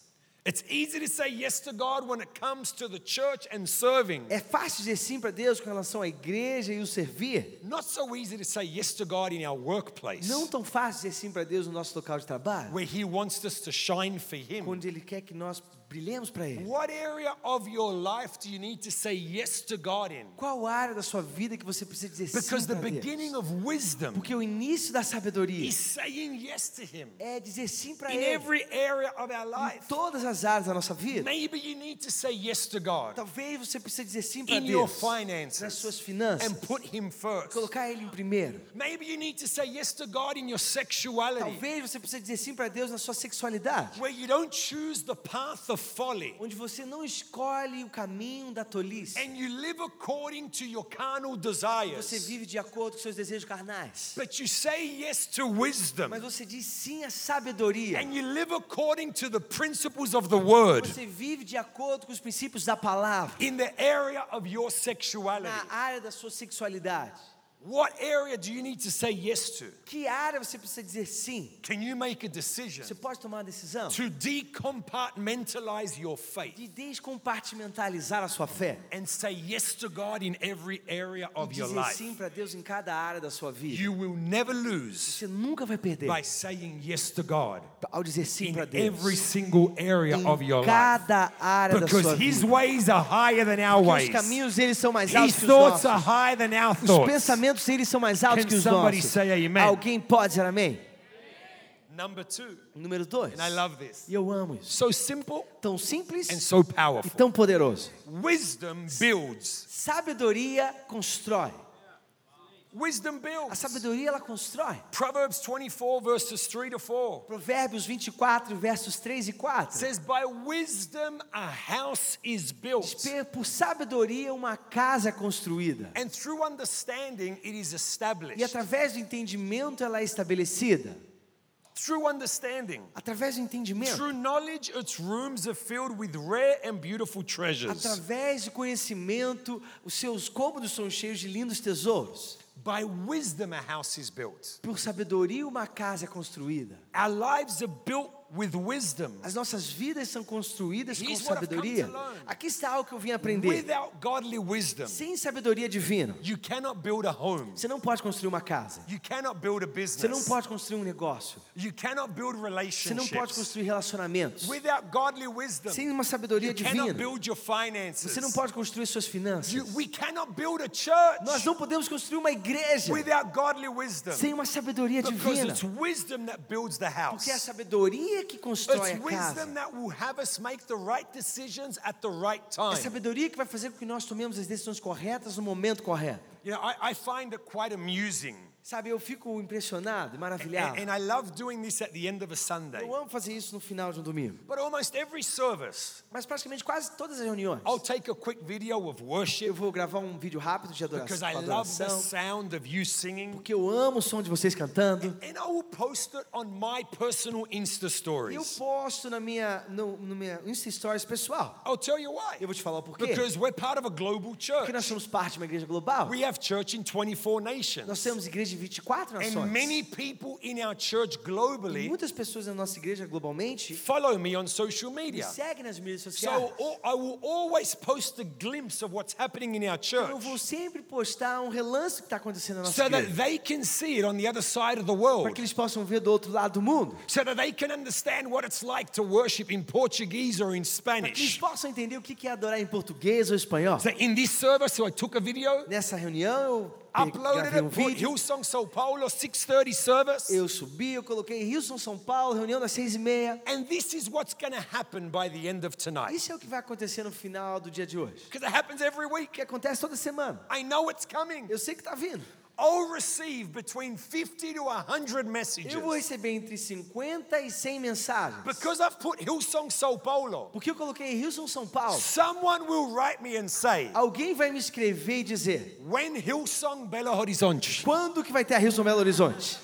Speaker 2: It's easy to say yes to God when it comes to the church and serving.
Speaker 3: É fácil dizer sim para Deus com relação à igreja e o servir.
Speaker 2: Not so easy to say yes to God in our workplace,
Speaker 3: Não tão fácil dizer sim para Deus no nosso local de trabalho,
Speaker 2: where He wants us to shine for Him.
Speaker 3: onde Ele quer que nós brilhemos para Ele.
Speaker 2: What area of your life do you need to say yes to God in?
Speaker 3: Qual área da sua vida que você precisa dizer
Speaker 2: Because
Speaker 3: sim
Speaker 2: the
Speaker 3: para
Speaker 2: beginning
Speaker 3: Deus?
Speaker 2: of wisdom
Speaker 3: Porque o início da sabedoria
Speaker 2: is saying yes to Him
Speaker 3: é dizer sim para
Speaker 2: in
Speaker 3: Ele
Speaker 2: every area of our
Speaker 3: em todas as áreas da nossa vida.
Speaker 2: Maybe you need to say yes to God
Speaker 3: Talvez você precise dizer sim para
Speaker 2: in your
Speaker 3: Deus nas
Speaker 2: finances
Speaker 3: suas finanças,
Speaker 2: and put Him first.
Speaker 3: colocar Ele em primeiro.
Speaker 2: Maybe you need to say yes to God in your sexuality,
Speaker 3: Talvez você precise dizer sim para Deus na sua sexualidade,
Speaker 2: where you don't choose the path of folly
Speaker 3: onde você não escolhe o caminho da tolice.
Speaker 2: and you live according to your carnal
Speaker 3: Você
Speaker 2: desires.
Speaker 3: vive de acordo com seus desejos carnais.
Speaker 2: But you say yes to wisdom
Speaker 3: Mas você diz sim à sabedoria.
Speaker 2: and you live according to the principles of the word
Speaker 3: Você vive de acordo com os princípios da palavra.
Speaker 2: in the area of your sexuality.
Speaker 3: Na área da sua sexualidade.
Speaker 2: What area do you need to say yes to?
Speaker 3: Que área você precisa dizer sim?
Speaker 2: Can you make a decision
Speaker 3: Você pode tomar uma decisão
Speaker 2: to decompartmentalize your faith
Speaker 3: de descompartimentalizar a sua fé.
Speaker 2: and say yes to God in every area of your
Speaker 3: dizer
Speaker 2: life?
Speaker 3: sim para Deus em cada área da sua vida.
Speaker 2: You will never lose
Speaker 3: Você nunca vai perder
Speaker 2: by saying yes to God
Speaker 3: ao dizer sim
Speaker 2: in
Speaker 3: para Deus.
Speaker 2: every single area
Speaker 3: em
Speaker 2: of your life.
Speaker 3: cada área da sua
Speaker 2: Because His
Speaker 3: vida.
Speaker 2: ways are higher than our
Speaker 3: Porque os
Speaker 2: ways.
Speaker 3: caminhos deles são mais
Speaker 2: His
Speaker 3: altos que os
Speaker 2: thoughts
Speaker 3: nossos.
Speaker 2: are higher than our
Speaker 3: Os
Speaker 2: thoughts.
Speaker 3: Pensamentos deles são mais altos
Speaker 2: Can
Speaker 3: que os nossos. Alguém pode dizer amém?
Speaker 2: Number two,
Speaker 3: Número dois.
Speaker 2: and I love this.
Speaker 3: E eu amo isso.
Speaker 2: So simple
Speaker 3: Tão simples
Speaker 2: and so
Speaker 3: e
Speaker 2: powerful.
Speaker 3: tão poderoso.
Speaker 2: Wisdom builds.
Speaker 3: Sabedoria constrói.
Speaker 2: Wisdom
Speaker 3: A
Speaker 2: builds.
Speaker 3: sabedoria ela constrói.
Speaker 2: Proverbs 24, verses 3 to 4
Speaker 3: Provérbios 24, versos 3 e 4.
Speaker 2: says, By wisdom a house is built,
Speaker 3: Por sabedoria uma casa é construída.
Speaker 2: and through understanding it is
Speaker 3: E
Speaker 2: established.
Speaker 3: através do entendimento ela é estabelecida.
Speaker 2: Through understanding.
Speaker 3: Através do entendimento.
Speaker 2: Through knowledge, its rooms are filled with rare and beautiful treasures.
Speaker 3: Através do conhecimento, os seus cômodos são cheios de lindos tesouros.
Speaker 2: By wisdom, a house is built.
Speaker 3: Por sabedoria uma casa é construída.
Speaker 2: Our lives are built.
Speaker 3: As nossas vidas são construídas com
Speaker 2: Here's
Speaker 3: sabedoria. Aqui está algo que eu vim aprender.
Speaker 2: Without godly wisdom,
Speaker 3: Sem sabedoria divina,
Speaker 2: you cannot build a home.
Speaker 3: você não pode construir uma casa.
Speaker 2: You cannot build a
Speaker 3: Você não pode construir um negócio.
Speaker 2: You cannot build
Speaker 3: Você não pode construir relacionamentos.
Speaker 2: Without godly wisdom,
Speaker 3: Sem uma sabedoria
Speaker 2: you cannot
Speaker 3: divina,
Speaker 2: build your finances.
Speaker 3: você não pode construir suas finanças.
Speaker 2: You- we cannot build a church
Speaker 3: Nós não podemos construir uma igreja
Speaker 2: without godly wisdom.
Speaker 3: sem uma sabedoria
Speaker 2: Because
Speaker 3: divina.
Speaker 2: it's wisdom that builds the house.
Speaker 3: Porque é a sabedoria que constrói
Speaker 2: It's
Speaker 3: a casa.
Speaker 2: wisdom that will have us make the right decisions at the right
Speaker 3: É sabedoria que vai fazer com que nós tomemos as decisões corretas no momento correto.
Speaker 2: You know, I, I find it quite amusing.
Speaker 3: Sabe, eu fico impressionado
Speaker 2: And,
Speaker 3: maravilhado.
Speaker 2: and I love doing this at the end of a Sunday.
Speaker 3: Eu amo fazer isso no final de um domingo.
Speaker 2: But almost every service,
Speaker 3: Mas praticamente quase todas as reuniões.
Speaker 2: I'll take a quick video of
Speaker 3: Eu
Speaker 2: worship
Speaker 3: vou gravar um vídeo rápido de
Speaker 2: because
Speaker 3: adoração,
Speaker 2: I love the sound of you singing.
Speaker 3: porque eu amo o som de vocês cantando.
Speaker 2: And I will post it on my personal Insta
Speaker 3: E eu
Speaker 2: stories.
Speaker 3: posto na minha, no, no minha Insta Stories pessoal.
Speaker 2: I'll tell you why.
Speaker 3: Eu vou te falar o porquê.
Speaker 2: Because we're part of a global church.
Speaker 3: Porque nós somos parte de uma igreja global.
Speaker 2: We have church in 24
Speaker 3: Nós
Speaker 2: nations.
Speaker 3: temos igreja de 24 nações.
Speaker 2: And many people in our church
Speaker 3: E
Speaker 2: globally
Speaker 3: muitas pessoas na nossa igreja globalmente
Speaker 2: follow me on social
Speaker 3: me
Speaker 2: media.
Speaker 3: seguem nas mídias sociais.
Speaker 2: So I will always post a glimpse of what's happening in our
Speaker 3: Então, eu
Speaker 2: church
Speaker 3: vou sempre postar um relance do que está acontecendo na nossa
Speaker 2: so that
Speaker 3: igreja.
Speaker 2: they can see it on the other side of the
Speaker 3: Para
Speaker 2: world.
Speaker 3: que eles possam ver do outro lado do mundo.
Speaker 2: So that they can understand what it's like to worship in Portuguese or in
Speaker 3: Para que eles
Speaker 2: Spanish.
Speaker 3: possam entender o que é adorar em português ou espanhol.
Speaker 2: So in this service, so I took a video,
Speaker 3: Nessa reunião eu gravei um vídeo.
Speaker 2: Hillsong Sao Paulo 6:30 service.
Speaker 3: Eu subi, eu coloquei Rilson, São Paulo, reunião das seis e meia.
Speaker 2: And this is what's going to happen by the end of tonight.
Speaker 3: Isso é o que vai acontecer no final do dia de hoje.
Speaker 2: Because it happens every week.
Speaker 3: Que acontece toda semana.
Speaker 2: I know it's coming.
Speaker 3: Eu sei que está vindo.
Speaker 2: I'll receive between 50 to 100 messages.
Speaker 3: Eu vou receber entre 50 e 100 mensagens.
Speaker 2: Because I've put Hillsong Sao Paulo.
Speaker 3: Porque eu coloquei Rilson, São Paulo.
Speaker 2: Someone will write me and say,
Speaker 3: Alguém vai me escrever e dizer:
Speaker 2: when Hillsong Belo Horizonte?
Speaker 3: quando que vai ter a Rilson Belo Horizonte?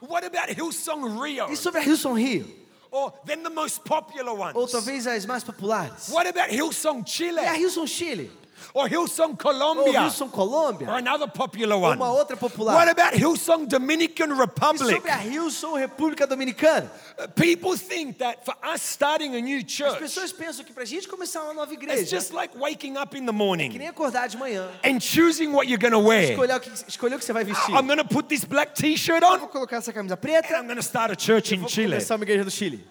Speaker 2: What about Hillsong Rio?
Speaker 3: E sobre a Rilson Rio?
Speaker 2: Or then the most popular ones?
Speaker 3: Ou talvez as mais populares?
Speaker 2: What about Hillsong Chile?
Speaker 3: É a Rilson Chile?
Speaker 2: Or Hillsong
Speaker 3: Ou
Speaker 2: Colombia?
Speaker 3: Rilson
Speaker 2: Or
Speaker 3: Colômbia?
Speaker 2: another popular one?
Speaker 3: uma outra popular?
Speaker 2: What about Hillsong Dominican
Speaker 3: E
Speaker 2: Republic?
Speaker 3: sobre a Rilson República Dominicana?
Speaker 2: Uh, People think that for us starting a new
Speaker 3: As
Speaker 2: church,
Speaker 3: pessoas pensam que pra gente começar uma nova
Speaker 2: it's just like waking up in the
Speaker 3: que
Speaker 2: morning
Speaker 3: nem acordar de manhã,
Speaker 2: and choosing what you're going to wear.
Speaker 3: escolher o que, escolher o que você vai vestir.
Speaker 2: I'm going to put this black t-shirt
Speaker 3: Eu
Speaker 2: on
Speaker 3: vou colocar essa camisa
Speaker 2: and I'm going to start a church in
Speaker 3: vou
Speaker 2: Chile.
Speaker 3: começar uma igreja do Chile.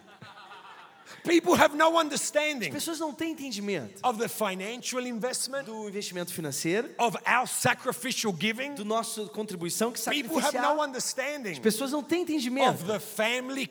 Speaker 2: People have no
Speaker 3: As
Speaker 2: understanding
Speaker 3: pessoas não têm entendimento
Speaker 2: of the financial investment,
Speaker 3: do investimento financeiro,
Speaker 2: of our sacrificial giving.
Speaker 3: do nosso contribuição que
Speaker 2: People have no
Speaker 3: sacrificial.
Speaker 2: understanding
Speaker 3: As pessoas não têm
Speaker 2: of
Speaker 3: entendimento
Speaker 2: the family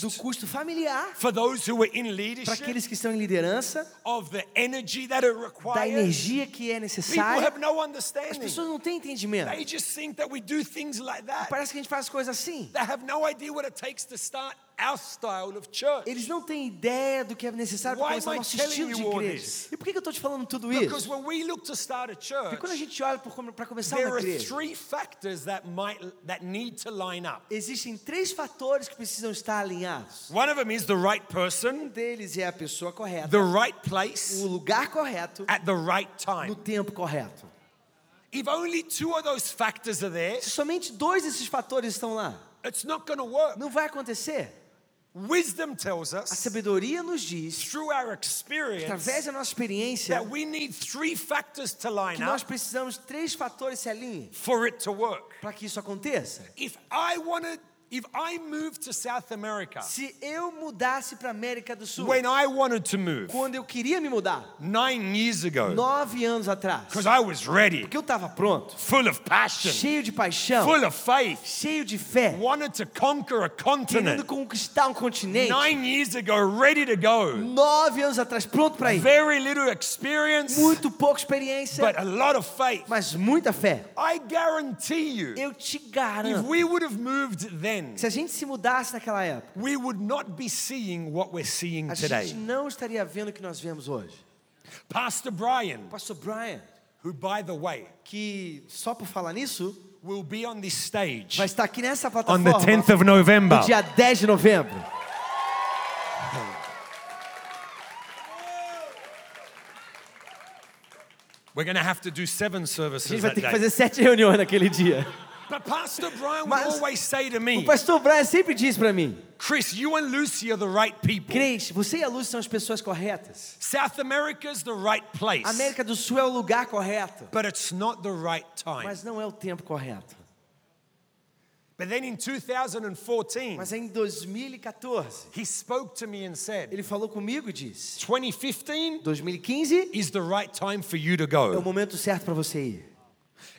Speaker 3: do custo familiar
Speaker 2: for those who are in
Speaker 3: para
Speaker 2: leadership,
Speaker 3: aqueles que estão em liderança,
Speaker 2: of the energy that it
Speaker 3: da energia que é
Speaker 2: People
Speaker 3: necessária.
Speaker 2: have no
Speaker 3: As pessoas não têm entendimento.
Speaker 2: They just think that we do things like that.
Speaker 3: Parece que a gente faz coisas assim.
Speaker 2: They have no idea what it takes to start our style of church.
Speaker 3: Eles não têm ideia do que é necessário para começar o nosso estilo de igreja. E por que eu estou te falando tudo
Speaker 2: Because
Speaker 3: isso?
Speaker 2: when we look to start a
Speaker 3: Porque quando a
Speaker 2: church,
Speaker 3: gente olha para começar
Speaker 2: there
Speaker 3: uma
Speaker 2: are
Speaker 3: igreja,
Speaker 2: three factors that might that need to line up.
Speaker 3: existem três fatores que precisam estar alinhados.
Speaker 2: One of them is the right
Speaker 3: Um
Speaker 2: person,
Speaker 3: deles é a pessoa correta,
Speaker 2: the right
Speaker 3: o
Speaker 2: place,
Speaker 3: lugar correto,
Speaker 2: at the right
Speaker 3: no
Speaker 2: time.
Speaker 3: tempo correto.
Speaker 2: If only two of those factors are there,
Speaker 3: Se somente dois desses fatores estão lá,
Speaker 2: it's not going to work.
Speaker 3: não vai acontecer.
Speaker 2: Wisdom tells
Speaker 3: A
Speaker 2: us
Speaker 3: sabedoria nos diz,
Speaker 2: through our experience
Speaker 3: através da nossa experiência,
Speaker 2: that we need three factors to line
Speaker 3: que nós precisamos três fatores se alinhem
Speaker 2: for it to work.
Speaker 3: para que isso aconteça.
Speaker 2: If I want to If I moved to South America
Speaker 3: Se eu mudasse para América do Sul,
Speaker 2: when I wanted to move
Speaker 3: quando eu queria me mudar,
Speaker 2: nine years ago,
Speaker 3: nove anos atrás,
Speaker 2: because I was ready,
Speaker 3: porque eu estava pronto,
Speaker 2: full of passion,
Speaker 3: cheio de paixão,
Speaker 2: full of faith,
Speaker 3: cheio de fé,
Speaker 2: wanted to conquer a
Speaker 3: querendo
Speaker 2: continent.
Speaker 3: conquistar um continente.
Speaker 2: Nine years ago, ready to go.
Speaker 3: Nove anos atrás, pronto para ir.
Speaker 2: Very little experience,
Speaker 3: Muito pouca experiência,
Speaker 2: but a lot of faith.
Speaker 3: mas muita fé.
Speaker 2: I guarantee you,
Speaker 3: Eu te
Speaker 2: if
Speaker 3: garanto,
Speaker 2: we would have moved then,
Speaker 3: se a gente se mudasse naquela época,
Speaker 2: we would not be seeing what we're seeing
Speaker 3: a
Speaker 2: today.
Speaker 3: gente não estaria vendo o que nós vemos hoje.
Speaker 2: Pastor Brian,
Speaker 3: Pastor Brian,
Speaker 2: who by the way,
Speaker 3: que só por falar nisso,
Speaker 2: will be on this stage
Speaker 3: vai estar aqui nessa
Speaker 2: on
Speaker 3: plataforma
Speaker 2: the 10th of November.
Speaker 3: no dia 10 de novembro.
Speaker 2: We're going to have to do seven
Speaker 3: A
Speaker 2: services
Speaker 3: gente vai ter que fazer sete reuniões naquele dia.
Speaker 2: But Pastor Brian would
Speaker 3: Mas-
Speaker 2: always say to
Speaker 3: O
Speaker 2: me,
Speaker 3: pastor Brian sempre diz para mim:
Speaker 2: Chris, you and Lucy are the right people.
Speaker 3: Cris, você e a Luz são as pessoas corretas.
Speaker 2: South America's the right place,
Speaker 3: América do Sul é o lugar correto,
Speaker 2: but it's not the right time.
Speaker 3: mas não é o tempo correto.
Speaker 2: But then in 2014,
Speaker 3: Mas em 2014,
Speaker 2: he spoke to me and said,
Speaker 3: ele falou comigo e disse:
Speaker 2: 2015
Speaker 3: 2015
Speaker 2: is the right time for you to
Speaker 3: é o
Speaker 2: go.
Speaker 3: momento certo para você ir.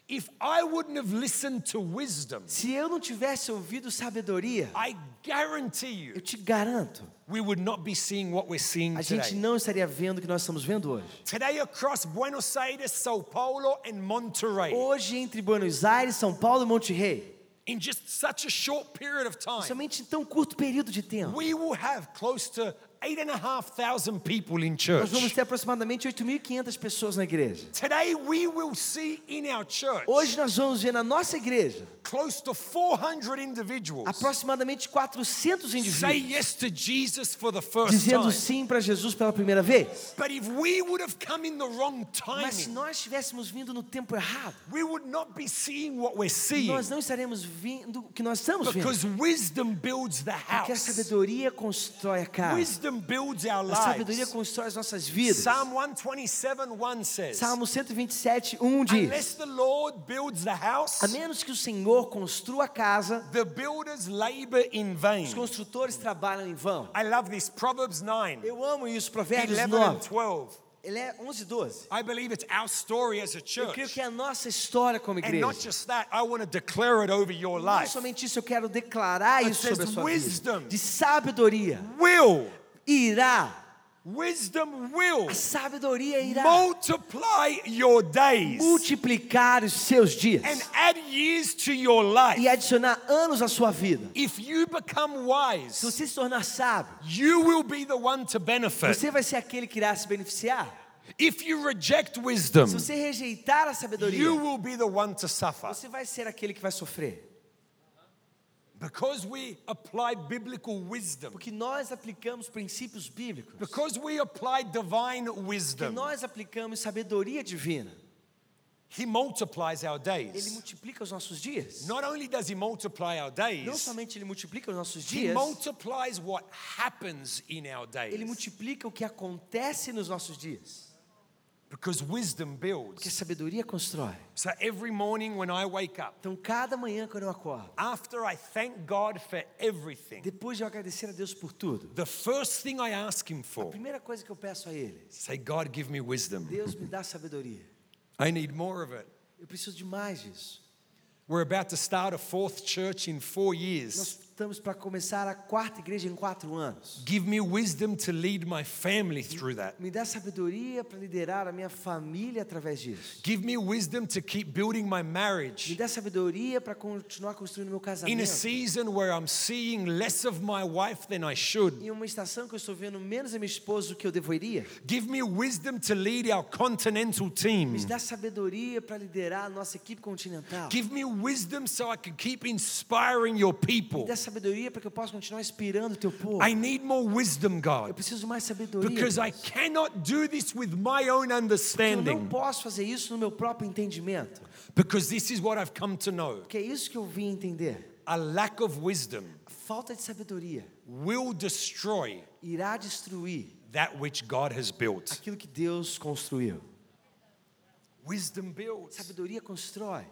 Speaker 2: If I wouldn't have listened to wisdom,
Speaker 3: Se eu não tivesse ouvido sabedoria,
Speaker 2: I guarantee
Speaker 3: eu
Speaker 2: you,
Speaker 3: te garanto,
Speaker 2: we would not be seeing what we're seeing
Speaker 3: a gente
Speaker 2: today.
Speaker 3: não estaria vendo o que nós estamos vendo hoje.
Speaker 2: Today across Buenos Aires, Sao Paulo, and Monterrey,
Speaker 3: Hoje, entre Buenos Aires, São Paulo e Monte Rei,
Speaker 2: in just such a short period of time,
Speaker 3: somente em tão curto período de tempo,
Speaker 2: we will have close to eight and a half thousand people in
Speaker 3: nós
Speaker 2: church.
Speaker 3: vamos ter aproximadamente 8.500 pessoas na igreja.
Speaker 2: Today we will see in our church
Speaker 3: Hoje nós vamos ver na nossa igreja
Speaker 2: close to 400 individuals
Speaker 3: aproximadamente 400
Speaker 2: say
Speaker 3: indivíduos
Speaker 2: yes to Jesus for the first
Speaker 3: dizendo
Speaker 2: time.
Speaker 3: sim para Jesus pela primeira vez.
Speaker 2: But if we would have come in the wrong
Speaker 3: Mas se
Speaker 2: timing,
Speaker 3: nós estivéssemos vindo no tempo errado,
Speaker 2: we would not be seeing what we're seeing
Speaker 3: nós não estaremos vendo o que nós estamos vendo.
Speaker 2: because wisdom builds the
Speaker 3: Porque a
Speaker 2: house.
Speaker 3: sabedoria constrói a casa.
Speaker 2: Wisdom builds our
Speaker 3: A sabedoria
Speaker 2: lives.
Speaker 3: constrói as nossas vidas.
Speaker 2: Psalm 127 1 says,
Speaker 3: Salmo 127, 1 diz:
Speaker 2: Unless the Lord builds the house,
Speaker 3: A menos que o Senhor construa a casa,
Speaker 2: the builders labor in vain.
Speaker 3: os construtores trabalham em vão.
Speaker 2: I love this. Proverbs 9,
Speaker 3: Eu amo isso, Provérbios
Speaker 2: 11 and
Speaker 3: 9.
Speaker 2: 12.
Speaker 3: Ele é 11 e 12.
Speaker 2: I believe it's our story as a
Speaker 3: Eu creio
Speaker 2: church.
Speaker 3: que é a nossa história como
Speaker 2: And not
Speaker 3: igreja.
Speaker 2: just that, I want to declare it over your
Speaker 3: Não
Speaker 2: life.
Speaker 3: somente isso, eu quero declarar
Speaker 2: It
Speaker 3: isso sobre a sua
Speaker 2: wisdom.
Speaker 3: vida. De sabedoria
Speaker 2: Will,
Speaker 3: irá,
Speaker 2: wisdom will
Speaker 3: a sabedoria irá
Speaker 2: multiply your days
Speaker 3: multiplicar os seus dias
Speaker 2: and add years to your life.
Speaker 3: e adicionar anos à sua vida.
Speaker 2: If you become
Speaker 3: Se
Speaker 2: wise,
Speaker 3: você se tornar sábio,
Speaker 2: you will be the one to benefit.
Speaker 3: você vai ser aquele que irá se beneficiar.
Speaker 2: If you reject wisdom,
Speaker 3: Se você rejeitar a sabedoria,
Speaker 2: you will be the one to suffer.
Speaker 3: você vai ser aquele que vai sofrer.
Speaker 2: Because we apply biblical wisdom,
Speaker 3: Porque nós aplicamos princípios bíblicos.
Speaker 2: because we apply divine wisdom,
Speaker 3: nós aplicamos sabedoria divina.
Speaker 2: He multiplies our
Speaker 3: Ele
Speaker 2: days.
Speaker 3: multiplica os nossos dias.
Speaker 2: Not only does He multiply our
Speaker 3: Não
Speaker 2: days,
Speaker 3: somente ele multiplica os nossos
Speaker 2: He
Speaker 3: dias,
Speaker 2: multiplies what happens in our
Speaker 3: ele
Speaker 2: days.
Speaker 3: multiplica o que acontece nos nossos dias.
Speaker 2: Because wisdom builds.
Speaker 3: Porque sabedoria constrói.
Speaker 2: So every morning when I wake up,
Speaker 3: Então, cada manhã quando eu acordo,
Speaker 2: after I thank God for everything,
Speaker 3: depois de eu agradecer a Deus por tudo,
Speaker 2: the first thing I ask Him for, a
Speaker 3: primeira coisa que eu peço a Ele,
Speaker 2: say, God, give me wisdom.
Speaker 3: Deus me dá sabedoria.
Speaker 2: I need more of it.
Speaker 3: Eu preciso de mais disso.
Speaker 2: We're about to start a fourth church in four
Speaker 3: Nós
Speaker 2: years.
Speaker 3: Estamos para começar a quarta igreja em quatro anos.
Speaker 2: Give me wisdom to lead my family through that.
Speaker 3: Me dá sabedoria para liderar a minha família através disso.
Speaker 2: Give me wisdom to keep building my
Speaker 3: Me
Speaker 2: marriage
Speaker 3: dá sabedoria para continuar construindo meu
Speaker 2: in a
Speaker 3: casamento.
Speaker 2: season where I'm seeing less of my wife than I should.
Speaker 3: Em uma estação que eu estou vendo menos a minha esposa do que eu deveria.
Speaker 2: Give me wisdom to lead our continental team.
Speaker 3: Me dá sabedoria para liderar a nossa equipe continental.
Speaker 2: Give me wisdom so I can keep inspiring your
Speaker 3: Me
Speaker 2: people.
Speaker 3: dá sabedoria para que eu possa continuar inspirando o teu povo.
Speaker 2: I need more wisdom,
Speaker 3: Eu
Speaker 2: God,
Speaker 3: preciso de mais sabedoria.
Speaker 2: because I cannot do this with my own
Speaker 3: Eu não
Speaker 2: understanding,
Speaker 3: posso fazer isso no meu próprio entendimento.
Speaker 2: because this is what I've come to know.
Speaker 3: Porque é isso que eu vim entender.
Speaker 2: A lack of wisdom
Speaker 3: A falta de sabedoria
Speaker 2: will destroy
Speaker 3: irá destruir
Speaker 2: that which God has built.
Speaker 3: aquilo que Deus construiu.
Speaker 2: Wisdom builds,
Speaker 3: Sabedoria constrói.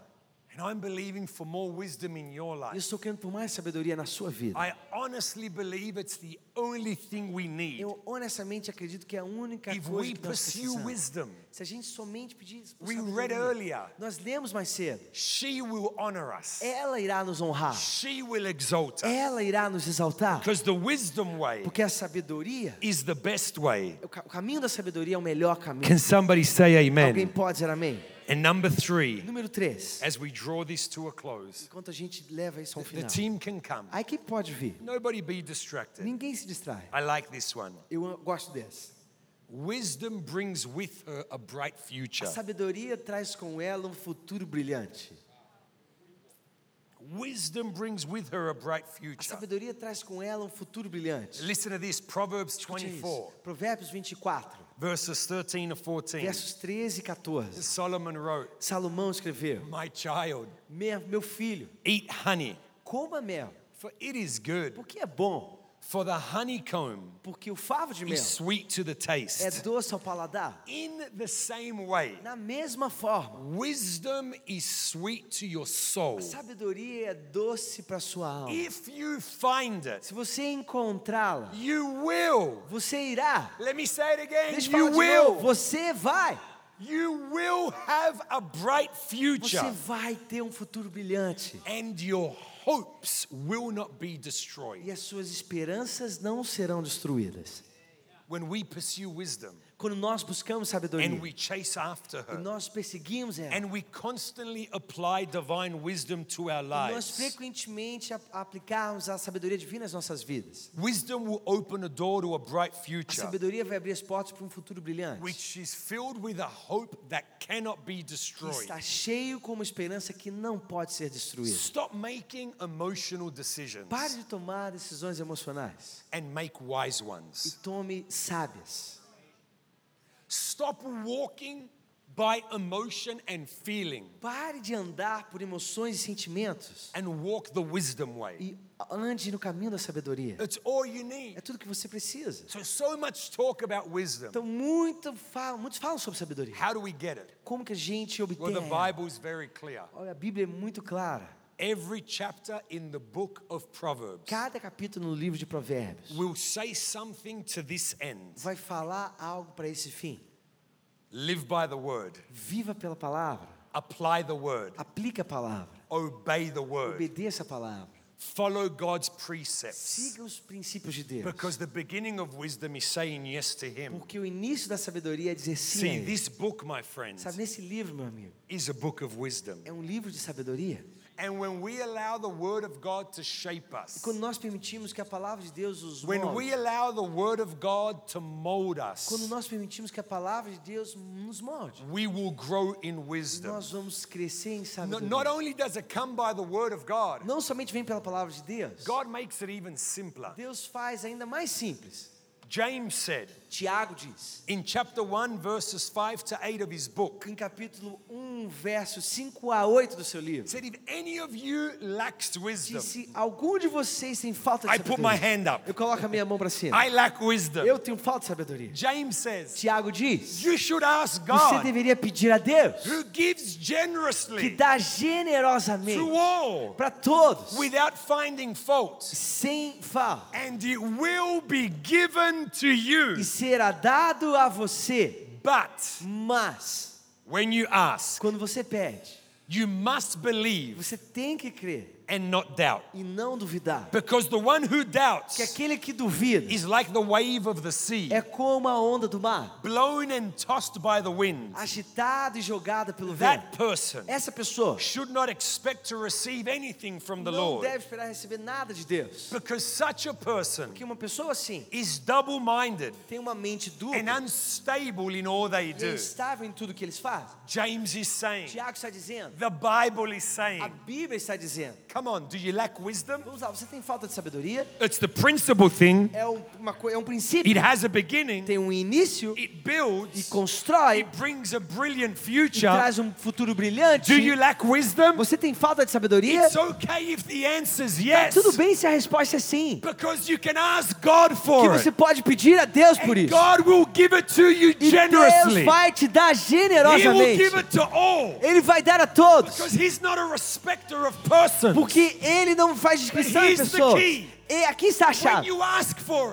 Speaker 3: Eu
Speaker 2: life.
Speaker 3: estou querendo por mais sabedoria na sua vida.
Speaker 2: I honestly believe it's the only thing we need.
Speaker 3: Eu honestamente acredito que é a única
Speaker 2: If
Speaker 3: coisa
Speaker 2: we
Speaker 3: que nós
Speaker 2: pursue
Speaker 3: precisamos.
Speaker 2: wisdom,
Speaker 3: Se a gente somente pedir
Speaker 2: we read earlier,
Speaker 3: nós lemos mais cedo.
Speaker 2: she will honor us.
Speaker 3: Ela irá nos honrar.
Speaker 2: She will exalt us.
Speaker 3: Ela irá nos exaltar.
Speaker 2: Because the wisdom way
Speaker 3: Porque a sabedoria,
Speaker 2: is the best way.
Speaker 3: o ca- o caminho da sabedoria é o melhor caminho.
Speaker 2: Can somebody say
Speaker 3: Alguém
Speaker 2: amen?
Speaker 3: pode dizer amém?
Speaker 2: And number three,
Speaker 3: Número 3.
Speaker 2: as we draw this to a close,
Speaker 3: Enquanto a gente leva isso ao
Speaker 2: the
Speaker 3: final.
Speaker 2: team can come.
Speaker 3: A equipe pode vir.
Speaker 2: Nobody be distracted.
Speaker 3: Ninguém se distrai.
Speaker 2: I like this one.
Speaker 3: Eu gosto desse.
Speaker 2: Wisdom brings with her a bright
Speaker 3: A
Speaker 2: future.
Speaker 3: sabedoria traz com ela um futuro brilhante.
Speaker 2: Wisdom brings with her a bright
Speaker 3: A
Speaker 2: future.
Speaker 3: sabedoria traz com ela um futuro brilhante.
Speaker 2: Listen to this Proverbs
Speaker 3: Escute isso.
Speaker 2: 24,
Speaker 3: Provérbios 24,
Speaker 2: verses 13 to 14.
Speaker 3: versos 13 e 14.
Speaker 2: Solomon wrote,
Speaker 3: Salomão escreveu:
Speaker 2: My child,
Speaker 3: "Me- Meu filho,
Speaker 2: eat honey,
Speaker 3: coma mel,
Speaker 2: for it is good.
Speaker 3: porque é bom.
Speaker 2: For the honeycomb
Speaker 3: Porque o favo de mel
Speaker 2: is sweet to the
Speaker 3: é
Speaker 2: taste.
Speaker 3: doce ao paladar.
Speaker 2: In the same way,
Speaker 3: Na mesma forma,
Speaker 2: wisdom is sweet to your soul.
Speaker 3: a sabedoria é doce para sua alma.
Speaker 2: If you find it,
Speaker 3: Se você encontrá-la,
Speaker 2: you will.
Speaker 3: você irá.
Speaker 2: Let me say it again.
Speaker 3: Deixa
Speaker 2: You
Speaker 3: de novo.
Speaker 2: will.
Speaker 3: Você vai.
Speaker 2: You will have a bright
Speaker 3: Você
Speaker 2: future,
Speaker 3: vai ter um futuro brilhante.
Speaker 2: and your hopes will not be destroyed.
Speaker 3: E as suas esperanças não serão destruídas.
Speaker 2: When we pursue wisdom
Speaker 3: Quando nós buscamos sabedoria
Speaker 2: and we chase after
Speaker 3: e
Speaker 2: her,
Speaker 3: nós perseguimos ela,
Speaker 2: and we constantly apply divine wisdom to our
Speaker 3: e nós
Speaker 2: lives,
Speaker 3: frequentemente a- aplicarmos a sabedoria divina nas nossas vidas,
Speaker 2: wisdom will open a door to a bright
Speaker 3: a
Speaker 2: future,
Speaker 3: sabedoria vai abrir as portas para um futuro brilhante.
Speaker 2: which is filled with a hope that cannot be destroyed.
Speaker 3: está cheio com uma esperança que não pode ser destruída.
Speaker 2: Stop making emotional decisions
Speaker 3: Pare de tomar decisões emocionais
Speaker 2: and make wise
Speaker 3: e
Speaker 2: ones.
Speaker 3: tome sábias.
Speaker 2: Stop walking by emotion and feeling
Speaker 3: Pare de andar por emoções e sentimentos
Speaker 2: and walk the wisdom way.
Speaker 3: e ande no caminho da sabedoria.
Speaker 2: It's all you need.
Speaker 3: É tudo que você precisa.
Speaker 2: So, so much talk about wisdom.
Speaker 3: Então, muito falam, muitos falam sobre sabedoria.
Speaker 2: How do we get it?
Speaker 3: Como que a gente
Speaker 2: Well,
Speaker 3: obtém?
Speaker 2: the
Speaker 3: ela?
Speaker 2: Bible is very clear.
Speaker 3: Olha, a Bíblia é muito clara.
Speaker 2: Every chapter in the book of Proverbs
Speaker 3: Cada capítulo no livro de Provérbios
Speaker 2: will say something to this end
Speaker 3: vai falar algo para esse fim.
Speaker 2: live by the word,
Speaker 3: Viva pela palavra,
Speaker 2: apply the word,
Speaker 3: aplique a palavra,
Speaker 2: obey the word,
Speaker 3: obedeça a palavra,
Speaker 2: follow God's precepts.
Speaker 3: siga os princípios de Deus.
Speaker 2: Because the beginning of wisdom is saying yes to Him.
Speaker 3: Porque o início da sabedoria é dizer sim.
Speaker 2: See, this book, my friends,
Speaker 3: Sabe, nesse livro, meu amigo,
Speaker 2: is a book of wisdom.
Speaker 3: é um livro de sabedoria.
Speaker 2: And when we allow the Word of God to shape us,
Speaker 3: Quando nós permitimos que a palavra de Deus os
Speaker 2: when we allow the Word of God to mold us,
Speaker 3: quando nós permitimos que a palavra de Deus nos molde,
Speaker 2: we will grow in wisdom.
Speaker 3: nós vamos crescer em sabedoria.
Speaker 2: Not only does it come by the Word of God,
Speaker 3: Não somente vem pela palavra de Deus,
Speaker 2: God makes it even simpler.
Speaker 3: Deus faz ainda mais simples.
Speaker 2: James said
Speaker 3: Tiago diz,
Speaker 2: in chapter 1, verses 5 to 8 of his book,
Speaker 3: em capítulo 1, versos 5 a 8 do seu livro,
Speaker 2: said, If any of you lacks wisdom,
Speaker 3: se algum de vocês tem falta de
Speaker 2: I put my
Speaker 3: sabedoria,
Speaker 2: hand up.
Speaker 3: eu coloco a minha mão para cima.
Speaker 2: I lack wisdom.
Speaker 3: Eu tenho falta de sabedoria.
Speaker 2: James says,
Speaker 3: Tiago diz,
Speaker 2: You should ask
Speaker 3: você
Speaker 2: God,
Speaker 3: deveria pedir a Deus
Speaker 2: who gives
Speaker 3: que
Speaker 2: generously
Speaker 3: dá
Speaker 2: to
Speaker 3: generosamente
Speaker 2: all
Speaker 3: para todos,
Speaker 2: without finding fault,
Speaker 3: sem falta,
Speaker 2: and it will be given to you.
Speaker 3: e será dado a você.
Speaker 2: But
Speaker 3: Mas,
Speaker 2: when you ask,
Speaker 3: quando você pede,
Speaker 2: you must believe
Speaker 3: você tem que crer
Speaker 2: and not doubt.
Speaker 3: e não duvidar.
Speaker 2: Because the one who
Speaker 3: Que
Speaker 2: doubts
Speaker 3: aquele que duvida
Speaker 2: is like the wave of the sea,
Speaker 3: é como a onda do mar,
Speaker 2: blown and tossed by the wind.
Speaker 3: agitada e jogada pelo vento.
Speaker 2: That person
Speaker 3: Essa pessoa
Speaker 2: should not expect to receive anything from the
Speaker 3: não
Speaker 2: Lord.
Speaker 3: deve esperar receber nada de Deus.
Speaker 2: Because such a person
Speaker 3: Porque uma pessoa assim
Speaker 2: is double minded
Speaker 3: tem uma mente
Speaker 2: and
Speaker 3: dupla
Speaker 2: unstable in all they
Speaker 3: é
Speaker 2: do.
Speaker 3: instável em tudo que eles fazem.
Speaker 2: James is saying,
Speaker 3: Tiago está dizendo,
Speaker 2: the Bible is
Speaker 3: a
Speaker 2: saying,
Speaker 3: Bíblia está dizendo,
Speaker 2: Come on, do you lack wisdom?
Speaker 3: Vamos lá, você tem falta de sabedoria?
Speaker 2: It's the principal thing.
Speaker 3: É um, uma, é um princípio.
Speaker 2: It has a beginning,
Speaker 3: Tem um início
Speaker 2: it
Speaker 3: e
Speaker 2: builds,
Speaker 3: constrói
Speaker 2: it brings a brilliant
Speaker 3: e
Speaker 2: future.
Speaker 3: traz um futuro brilhante.
Speaker 2: Do you lack wisdom?
Speaker 3: Você tem falta de sabedoria?
Speaker 2: It's okay if the answer's yes.
Speaker 3: Tudo bem se a resposta é sim.
Speaker 2: Because you can ask God
Speaker 3: Que
Speaker 2: for
Speaker 3: você
Speaker 2: it.
Speaker 3: pode pedir a Deus por isso.
Speaker 2: God will give it to you
Speaker 3: E Deus
Speaker 2: generously.
Speaker 3: vai te dar
Speaker 2: He will
Speaker 3: generosamente.
Speaker 2: give it to all.
Speaker 3: Ele vai dar a todos.
Speaker 2: Because He's not a respecter of persons.
Speaker 3: Porque ele não faz descrição de pessoas. E aqui está a chave.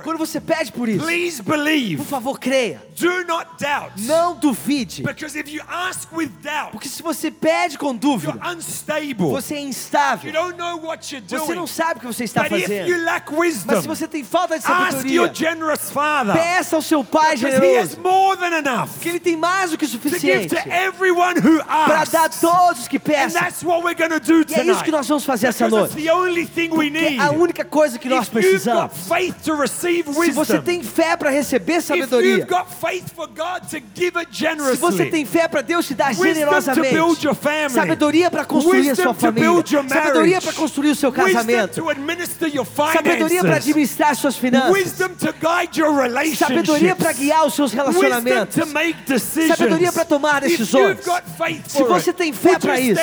Speaker 3: Quando você pede por isso,
Speaker 2: please
Speaker 3: por favor, creia. Não duvide. Porque se você pede com dúvida, você é instável. Você não sabe o que você está fazendo. Mas se você tem falta de
Speaker 2: ask your
Speaker 3: sabedoria,
Speaker 2: generous Father.
Speaker 3: peça ao seu Pai generoso.
Speaker 2: more than enough
Speaker 3: Que Ele tem mais do que o suficiente para dar a todos que
Speaker 2: And
Speaker 3: peçam. E é isso que nós vamos fazer essa noite.
Speaker 2: the only thing we
Speaker 3: Que
Speaker 2: need.
Speaker 3: é a única coisa que nós
Speaker 2: you've got
Speaker 3: precisamos.
Speaker 2: faith to receive
Speaker 3: Se você tem fé para receber sabedoria,
Speaker 2: you've got faith for God to give it
Speaker 3: se você tem fé para Deus te dar
Speaker 2: wisdom to build
Speaker 3: generosamente,
Speaker 2: your family,
Speaker 3: sabedoria para construir a sua família, sabedoria para construir o seu casamento, sabedoria para administrar suas finanças, sabedoria para guiar os seus relacionamentos,
Speaker 2: to make decisions.
Speaker 3: sabedoria para tomar decisões. Se você tem fé para isso,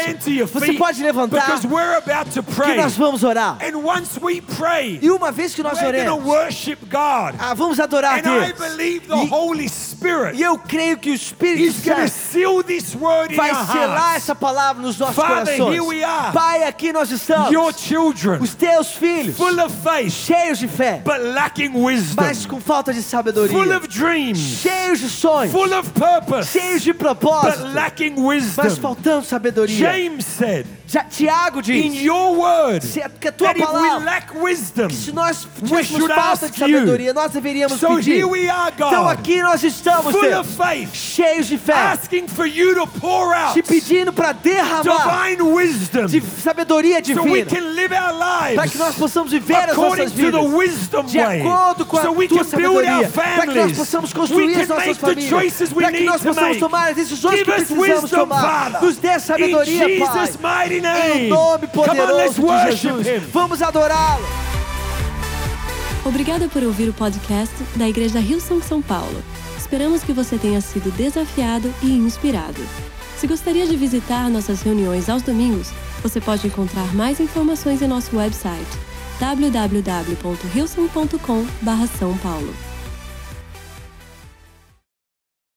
Speaker 3: você pode levantar, que
Speaker 2: pray.
Speaker 3: nós vamos orar.
Speaker 2: Pray,
Speaker 3: E uma vez que nós
Speaker 2: we're going to
Speaker 3: oremos,
Speaker 2: worship God.
Speaker 3: ah, vamos adorar a
Speaker 2: And I
Speaker 3: Deus.
Speaker 2: believe the
Speaker 3: E-
Speaker 2: Holy Spirit
Speaker 3: E eu creio que o Espírito Santo vai selar essa palavra nos nossos
Speaker 2: Father,
Speaker 3: corações.
Speaker 2: here we are.
Speaker 3: Pai, aqui nós estamos.
Speaker 2: Your children,
Speaker 3: Os teus filhos,
Speaker 2: full of faith,
Speaker 3: cheios de fé,
Speaker 2: but lacking wisdom,
Speaker 3: mas com falta de
Speaker 2: full
Speaker 3: sabedoria,
Speaker 2: of dreams,
Speaker 3: cheios de sonhos,
Speaker 2: full of purpose,
Speaker 3: cheios de
Speaker 2: but
Speaker 3: propósito,
Speaker 2: lacking
Speaker 3: mas
Speaker 2: wisdom.
Speaker 3: faltando sabedoria.
Speaker 2: James said,
Speaker 3: Tiago
Speaker 2: in
Speaker 3: diz
Speaker 2: your word,
Speaker 3: se, que a tua palavra,
Speaker 2: lack wisdom,
Speaker 3: se nós
Speaker 2: we
Speaker 3: tivéssemos falta de sabedoria, nós deveríamos
Speaker 2: so
Speaker 3: pedir.
Speaker 2: here we are,
Speaker 3: Então
Speaker 2: God,
Speaker 3: aqui nós estamos,
Speaker 2: full
Speaker 3: Deus,
Speaker 2: of faith,
Speaker 3: cheios de fé,
Speaker 2: asking for you to pour out
Speaker 3: te pedindo para derramar
Speaker 2: divine wisdom
Speaker 3: de sabedoria
Speaker 2: so we
Speaker 3: divina,
Speaker 2: can live our
Speaker 3: para que nós
Speaker 2: lives
Speaker 3: possamos viver as
Speaker 2: according
Speaker 3: nossas
Speaker 2: to the
Speaker 3: vidas.
Speaker 2: wisdom
Speaker 3: de acordo com a
Speaker 2: so
Speaker 3: tua sabedoria, para que nós possamos construir as nossas famílias, para que nós possamos tomar as decisões
Speaker 2: Give
Speaker 3: que
Speaker 2: us
Speaker 3: precisamos
Speaker 2: wisdom,
Speaker 3: tomar.
Speaker 2: Father.
Speaker 3: Nos dê sabedoria,
Speaker 2: In
Speaker 3: Pai.
Speaker 2: Mighty
Speaker 3: nome
Speaker 2: on,
Speaker 3: poderoso de
Speaker 2: worship
Speaker 3: Jesus.
Speaker 2: Him.
Speaker 3: Vamos adorá-lo.
Speaker 1: Obrigada por ouvir o podcast da Igreja Rio São São Paulo. Esperamos que você tenha sido desafiado e inspirado. Se gostaria de visitar nossas reuniões aos domingos, você pode encontrar mais informações em nosso website www.rilson.com/são paulo.